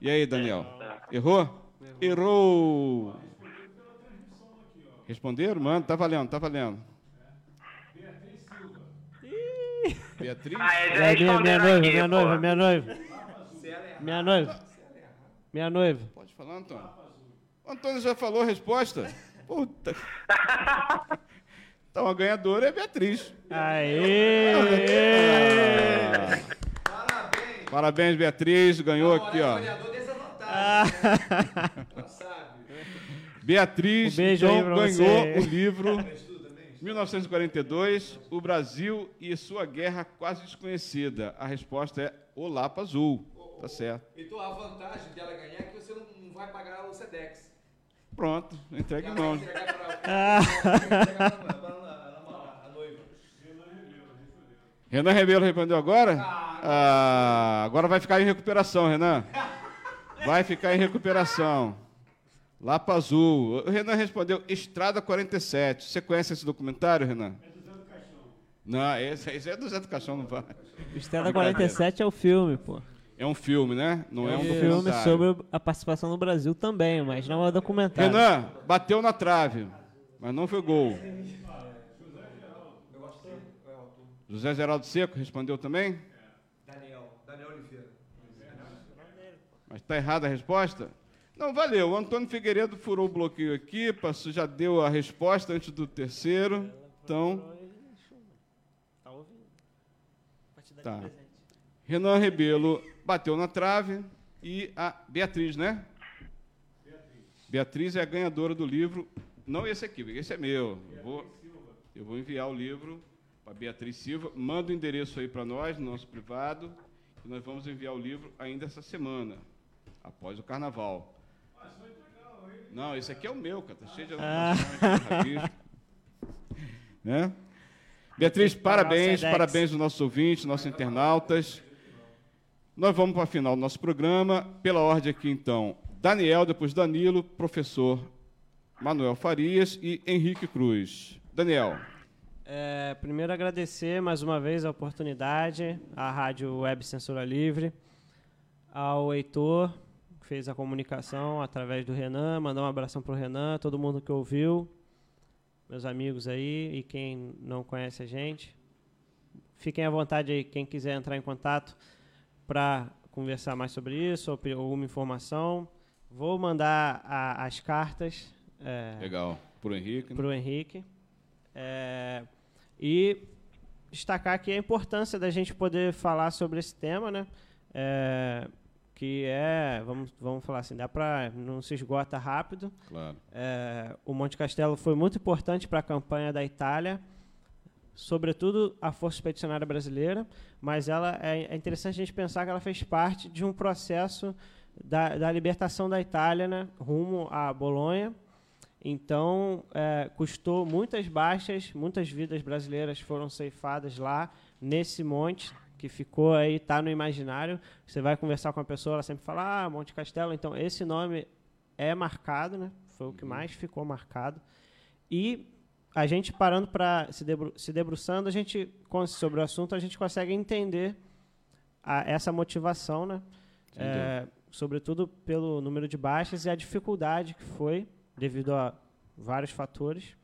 E aí, Daniel? Errou? Errou. Responderam? Mano, tá valendo, tá valendo. Beatriz? Ah, é, já É minha, minha responderam noiva, aqui, minha noiva, minha noiva. Minha noiva. Minha noiva. Pode falar, Antônio. O Antônio já falou a resposta. Puta. Então a ganhadora é a Beatriz. Aê! Parabéns. Parabéns, Beatriz. Ganhou aqui, ó. Não sabe. Beatriz Um beijo então, ganhou você. o livro 1942, O Brasil e Sua Guerra Quase Desconhecida. A resposta é O Lapa Azul. Tá certo. Então a vantagem dela ganhar é que você não não vai pagar o SEDEX. Pronto, entregue em mãos. Pra- pra- pra- a noiva. Renan Rebelo respondeu agora? Ah, agora vai ficar em recuperação, Renan. Vai ficar em recuperação. Lapa Azul. O Renan respondeu Estrada 47. Você conhece esse documentário, Renan? É do Zé do Caixão. Não, esse, esse é do Zé do Caixão, não vai. Estrada 47 é o filme, pô. É um filme, né? Não é um um documentário. filme sobre a participação do Brasil também, mas não é documentário. Renan, bateu na trave, mas não foi gol. José Geraldo Seco respondeu também? Daniel, Daniel Oliveira. Mas está errada a resposta? Não, valeu. O Antônio Figueiredo furou o bloqueio aqui, passou, já deu a resposta antes do terceiro. Então, Tá. Renan Rebelo bateu na trave e a Beatriz, né? Beatriz é a ganhadora do livro. Não esse aqui, esse é meu. Eu vou, eu vou enviar o livro para Beatriz Silva. Manda o endereço aí para nós, no nosso privado. E nós vamos enviar o livro ainda essa semana, após o carnaval. Não, esse aqui é o meu, cara. Tá cheio de anotações, rabisco. né? Beatriz, parabéns, parabéns aos nossos ouvintes, nossos internautas. Nós vamos para a final do nosso programa. Pela ordem aqui, então, Daniel, depois Danilo, professor Manuel Farias e Henrique Cruz. Daniel, É, primeiro agradecer mais uma vez a oportunidade à Rádio Web Censura Livre, ao Heitor, que fez a comunicação através do Renan, mandar um abração para o Renan, todo mundo que ouviu, meus amigos aí e quem não conhece a gente. fiquem à vontade aí, quem quiser entrar em contato para conversar mais sobre isso ou alguma informação. Vou mandar a- as cartas. é, Legal. Pro Henrique. para o Henrique. É, e destacar aqui a importância da gente poder falar sobre esse tema, né? É, que é, vamos, vamos falar assim, dá para não se esgota rápido. Claro. É, o Monte Castelo foi muito importante para a campanha da Itália, sobretudo a Força Expedicionária Brasileira, mas ela é, é interessante a gente pensar que ela fez parte de um processo da, da libertação da Itália, né, rumo a Bolonha. Então, é, custou muitas baixas, muitas vidas brasileiras foram ceifadas lá nesse monte que ficou aí, está no imaginário. Você vai conversar com a pessoa, ela sempre fala, ah, Monte Castelo. Então, esse nome é marcado, né? Foi o que mais ficou marcado. E a gente parando para se, debru se debruçando, a gente sobre o assunto, a gente consegue entender a- essa motivação, né? É, sobretudo pelo número de baixas e a dificuldade que foi devido a vários fatores.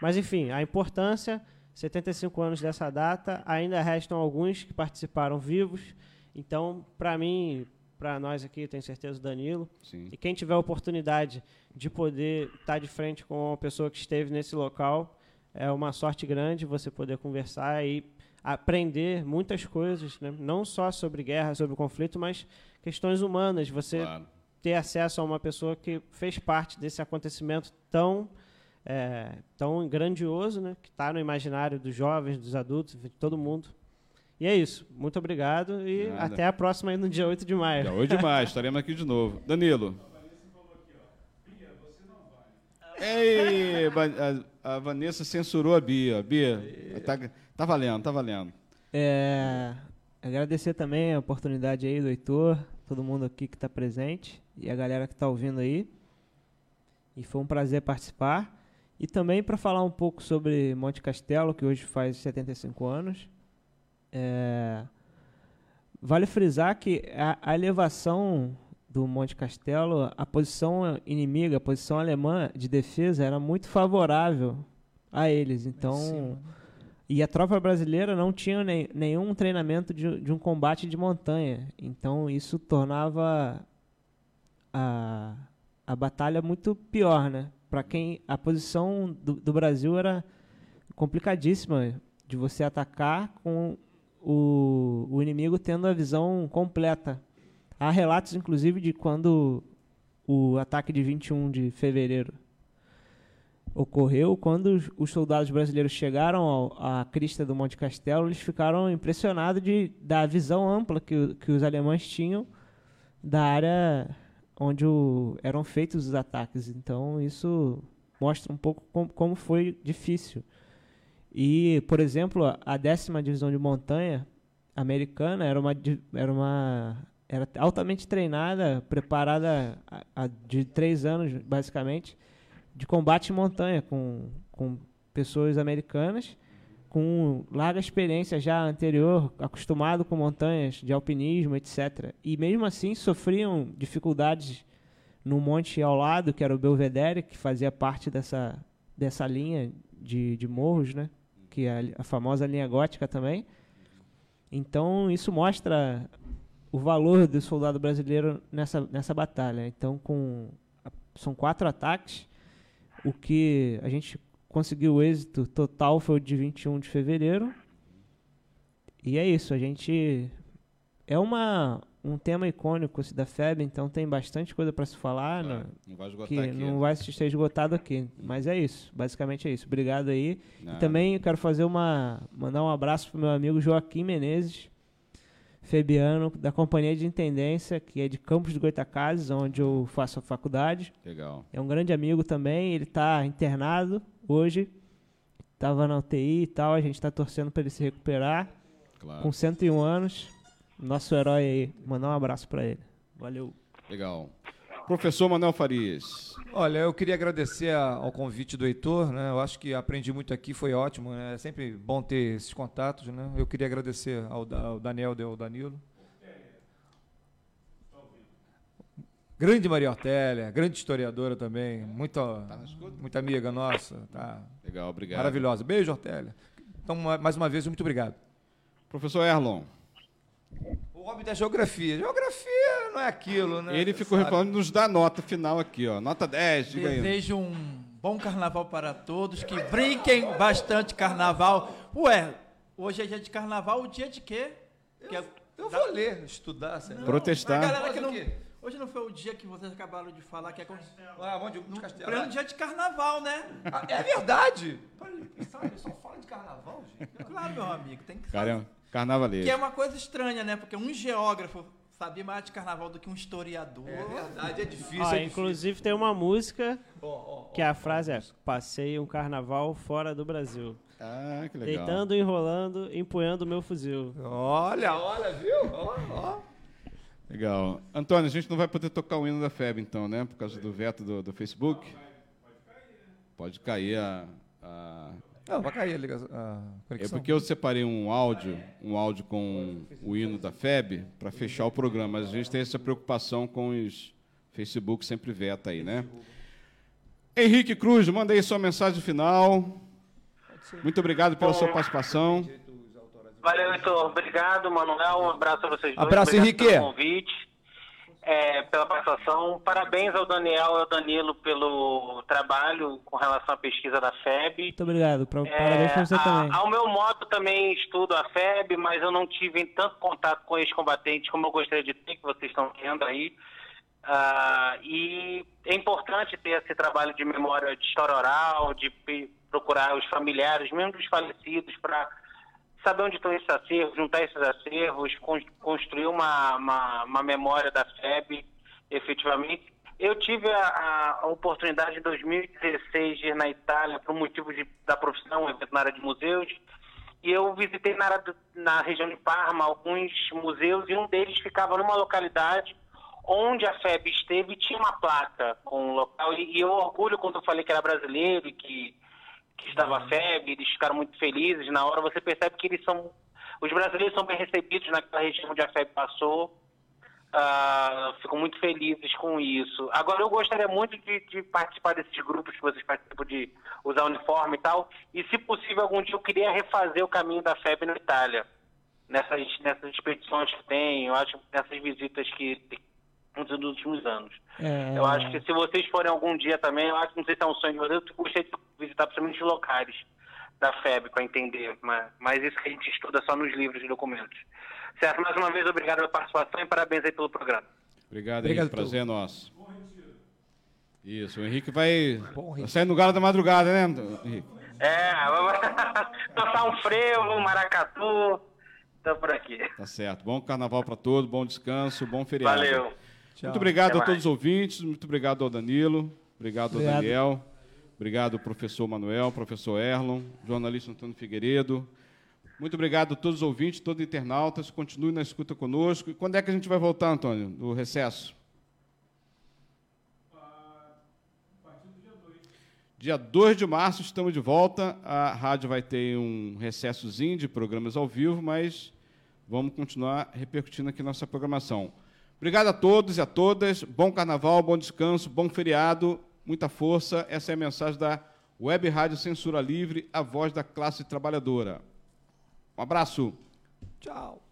Mas enfim, a importância 75 anos dessa data, ainda restam alguns que participaram vivos. Então, para mim, para nós aqui, tenho certeza Danilo, Sim. e quem tiver a oportunidade de poder estar de frente com uma pessoa que esteve nesse local, é uma sorte grande você poder conversar e aprender muitas coisas, né? não só sobre guerra, sobre conflito, mas questões humanas. Você Claro. Ter acesso a uma pessoa que fez parte desse acontecimento tão é, tão grandioso, né? que está no imaginário dos jovens, dos adultos, de todo mundo. E é isso. Muito obrigado e Nada. até a próxima aí no dia 8 de maio. Já hoje demais, estaremos aqui de novo. Danilo. Ei, a Vanessa censurou a Bia. Bia, tá, tá valendo, tá valendo. É, agradecer também a oportunidade aí do Heitor, todo mundo aqui que está presente e a galera que está ouvindo aí. E foi um prazer participar. E também para falar um pouco sobre Monte Castelo, que hoje faz 75 anos. É, vale frisar que a, a elevação do Monte Castelo, a posição inimiga, a posição alemã de defesa era muito favorável a eles. Então, e a tropa brasileira não tinha nem- nenhum treinamento de, de um combate de montanha. Então isso tornava a, a batalha muito pior, né? Para quem a posição do, do Brasil era complicadíssima de você atacar com o, o inimigo tendo a visão completa. Há relatos, inclusive, de quando o ataque de 21 de fevereiro ocorreu, quando os, os soldados brasileiros chegaram ao- à crista do Monte Castelo, eles ficaram impressionados de, da visão ampla que, que os alemães tinham da área onde o- eram feitos os ataques. Então, isso mostra um pouco com- como foi difícil. E, por exemplo, a- décima divisão de montanha americana era uma, era uma era altamente treinada, preparada a- a- de três anos, basicamente, de combate em montanha, com, com pessoas americanas, com larga experiência já anterior, acostumado com montanhas de alpinismo, etc. E mesmo assim sofriam dificuldades no monte ao lado, que era o Belvedere, que fazia parte dessa, dessa linha de, de morros, né? que é a, a famosa linha gótica também. Então isso mostra o valor do soldado brasileiro nessa, nessa batalha. Então com são quatro ataques, o que a gente conseguiu o êxito total foi o de 21 de fevereiro. E é isso, a gente é uma um tema icônico esse da FEB, então tem bastante coisa para se falar, né? Claro, não vai esgotar que aqui. não vai ser esgotado aqui, mas é isso, basicamente é isso. Obrigado aí. E também quero fazer uma mandar um abraço pro meu amigo Joaquim Menezes, Febiano, da Companhia de Intendência, que é de Campos do Goitacazes, onde eu faço a faculdade. Legal. É um grande amigo também, ele está internado hoje, estava na UTI e tal, a gente está torcendo para ele se recuperar, Claro. com 101 anos. Nosso herói aí, mandar um abraço para ele. Valeu. Legal. Professor Manuel Farias. Olha, eu queria agradecer a- ao convite do Heitor, né? Eu acho que aprendi muito aqui, foi ótimo, né? É sempre bom ter esses contatos, né? Eu queria agradecer ao, ao Daniel e ao Danilo. Grande Maria Ortélia, grande historiadora também, muito, escuta? muita amiga nossa, tá Legal, obrigado. maravilhosa. Beijo, Ortélia. Então, ma- mais uma vez, muito obrigado. Professor Erlon, O homem da geografia. Geografia não é aquilo, né? ele ficou falando nos dá nota final aqui, ó. Nota 10, diga aí. Desejo um bom carnaval para todos, que brinquem bastante carnaval. Ué, hoje é dia de carnaval, o dia de quê? Que é- Eu vou ler, estudar, sei lá. Protestar. A galera que não-? Hoje não foi o dia que vocês acabaram de falar que é como... Ah, onde? No no castelo. pleno dia de carnaval, né? Ah, é verdade. Sabe, só fala de carnaval, gente. Claro, meu amigo, tem que Cara, é um Que é uma coisa estranha, né? Porque um geógrafo sabia mais de carnaval do que um historiador. É verdade, é difícil. Ó, é inclusive tem uma música difícil. Que a frase é Passei um carnaval fora do Brasil. Ah, que legal. Deitando, enrolando, empunhando meu fuzil. Olha, olha, viu? Ó, ó. Legal. Antônio, a gente não vai poder tocar o hino da FEB, então, né? Por causa do veto do, do Facebook. Pode cair a. a- Não, vai cair a, ligação, a É conexão. porque eu separei um áudio, um áudio com o hino da FEB para fechar o programa, mas a gente tem essa preocupação com os Facebook sempre veta aí, né? Henrique Cruz, manda aí sua mensagem final. Muito obrigado pela sua participação. Valeu, Heitor. Obrigado, Manuel. Um abraço a vocês dois. Abraço, Obrigado Henrique. Pelo convite, é, pela participação. Parabéns ao Daniel e ao Danilo pelo trabalho com relação à pesquisa da FEB. Muito obrigado. Pra, É, parabéns pra você a- também. Ao meu modo, também estudo a FEB, mas eu não tive tanto contato com ex-combatentes como eu gostaria de ter, que vocês estão tendo aí. Ah, e é importante ter esse trabalho de memória de história oral, de procurar os familiares, mesmo dos falecidos, para saber onde estão esses acervos, juntar esses acervos, con- construir uma, uma, uma memória da FEB, efetivamente. Eu tive a, a oportunidade em 2016 de ir na Itália por motivo de, da profissão, evento na área de museus, e eu visitei na, área do- na região de Parma alguns museus e um deles ficava numa localidade onde a FEB esteve tinha uma placa com o local. E, e eu orgulho quando eu falei que era brasileiro e que, que estava a FEB, eles ficaram muito felizes. Na hora você percebe que eles são. Os brasileiros são bem recebidos naquela região onde a FEB passou. Ah, ficam muito felizes com isso. Agora, eu gostaria muito de, de participar desses grupos que vocês participam de usar uniforme e tal. E, se possível, algum dia eu queria refazer o caminho da FEB na Itália. Nessas, nessas expedições que tem, eu acho, nessas visitas que nos últimos anos. É, Eu acho que se vocês forem algum dia também, eu acho que não sei se é um sonho de vocês, eu gostaria de visitar principalmente os locais da FEB para entender, mas, mas isso que a gente estuda só nos livros e documentos. Certo? Mais uma vez, obrigado pela participação e parabéns aí pelo programa. Obrigado, Obrigado, Henrique. Prazer é nosso. Isso, o Henrique vai, Bom, vai Henrique. sair no galo da madrugada, né, Henrique? É, vamos tocar um frevo, um maracatu, estamos por aqui. Tá certo. Bom carnaval para todos, bom descanso, bom feriado. Valeu. Muito obrigado Até a todos mais. os ouvintes, muito obrigado ao Danilo, obrigado, Obrigado. ao Daniel, obrigado ao professor Manuel, professor Erlon, jornalista Antônio Figueiredo. Muito obrigado a todos os ouvintes, todos os internautas. Continue na escuta conosco. E quando é que a gente vai voltar, Antônio, do recesso? Dia 2 de março estamos de volta. A rádio vai ter um recessozinho de programas ao vivo, mas vamos continuar repercutindo aqui nossa programação. Obrigado a todos e a todas. Bom carnaval, bom descanso, bom feriado, muita força. Essa é a mensagem da Web Rádio Censura Livre, a voz da classe trabalhadora. Um abraço. Tchau.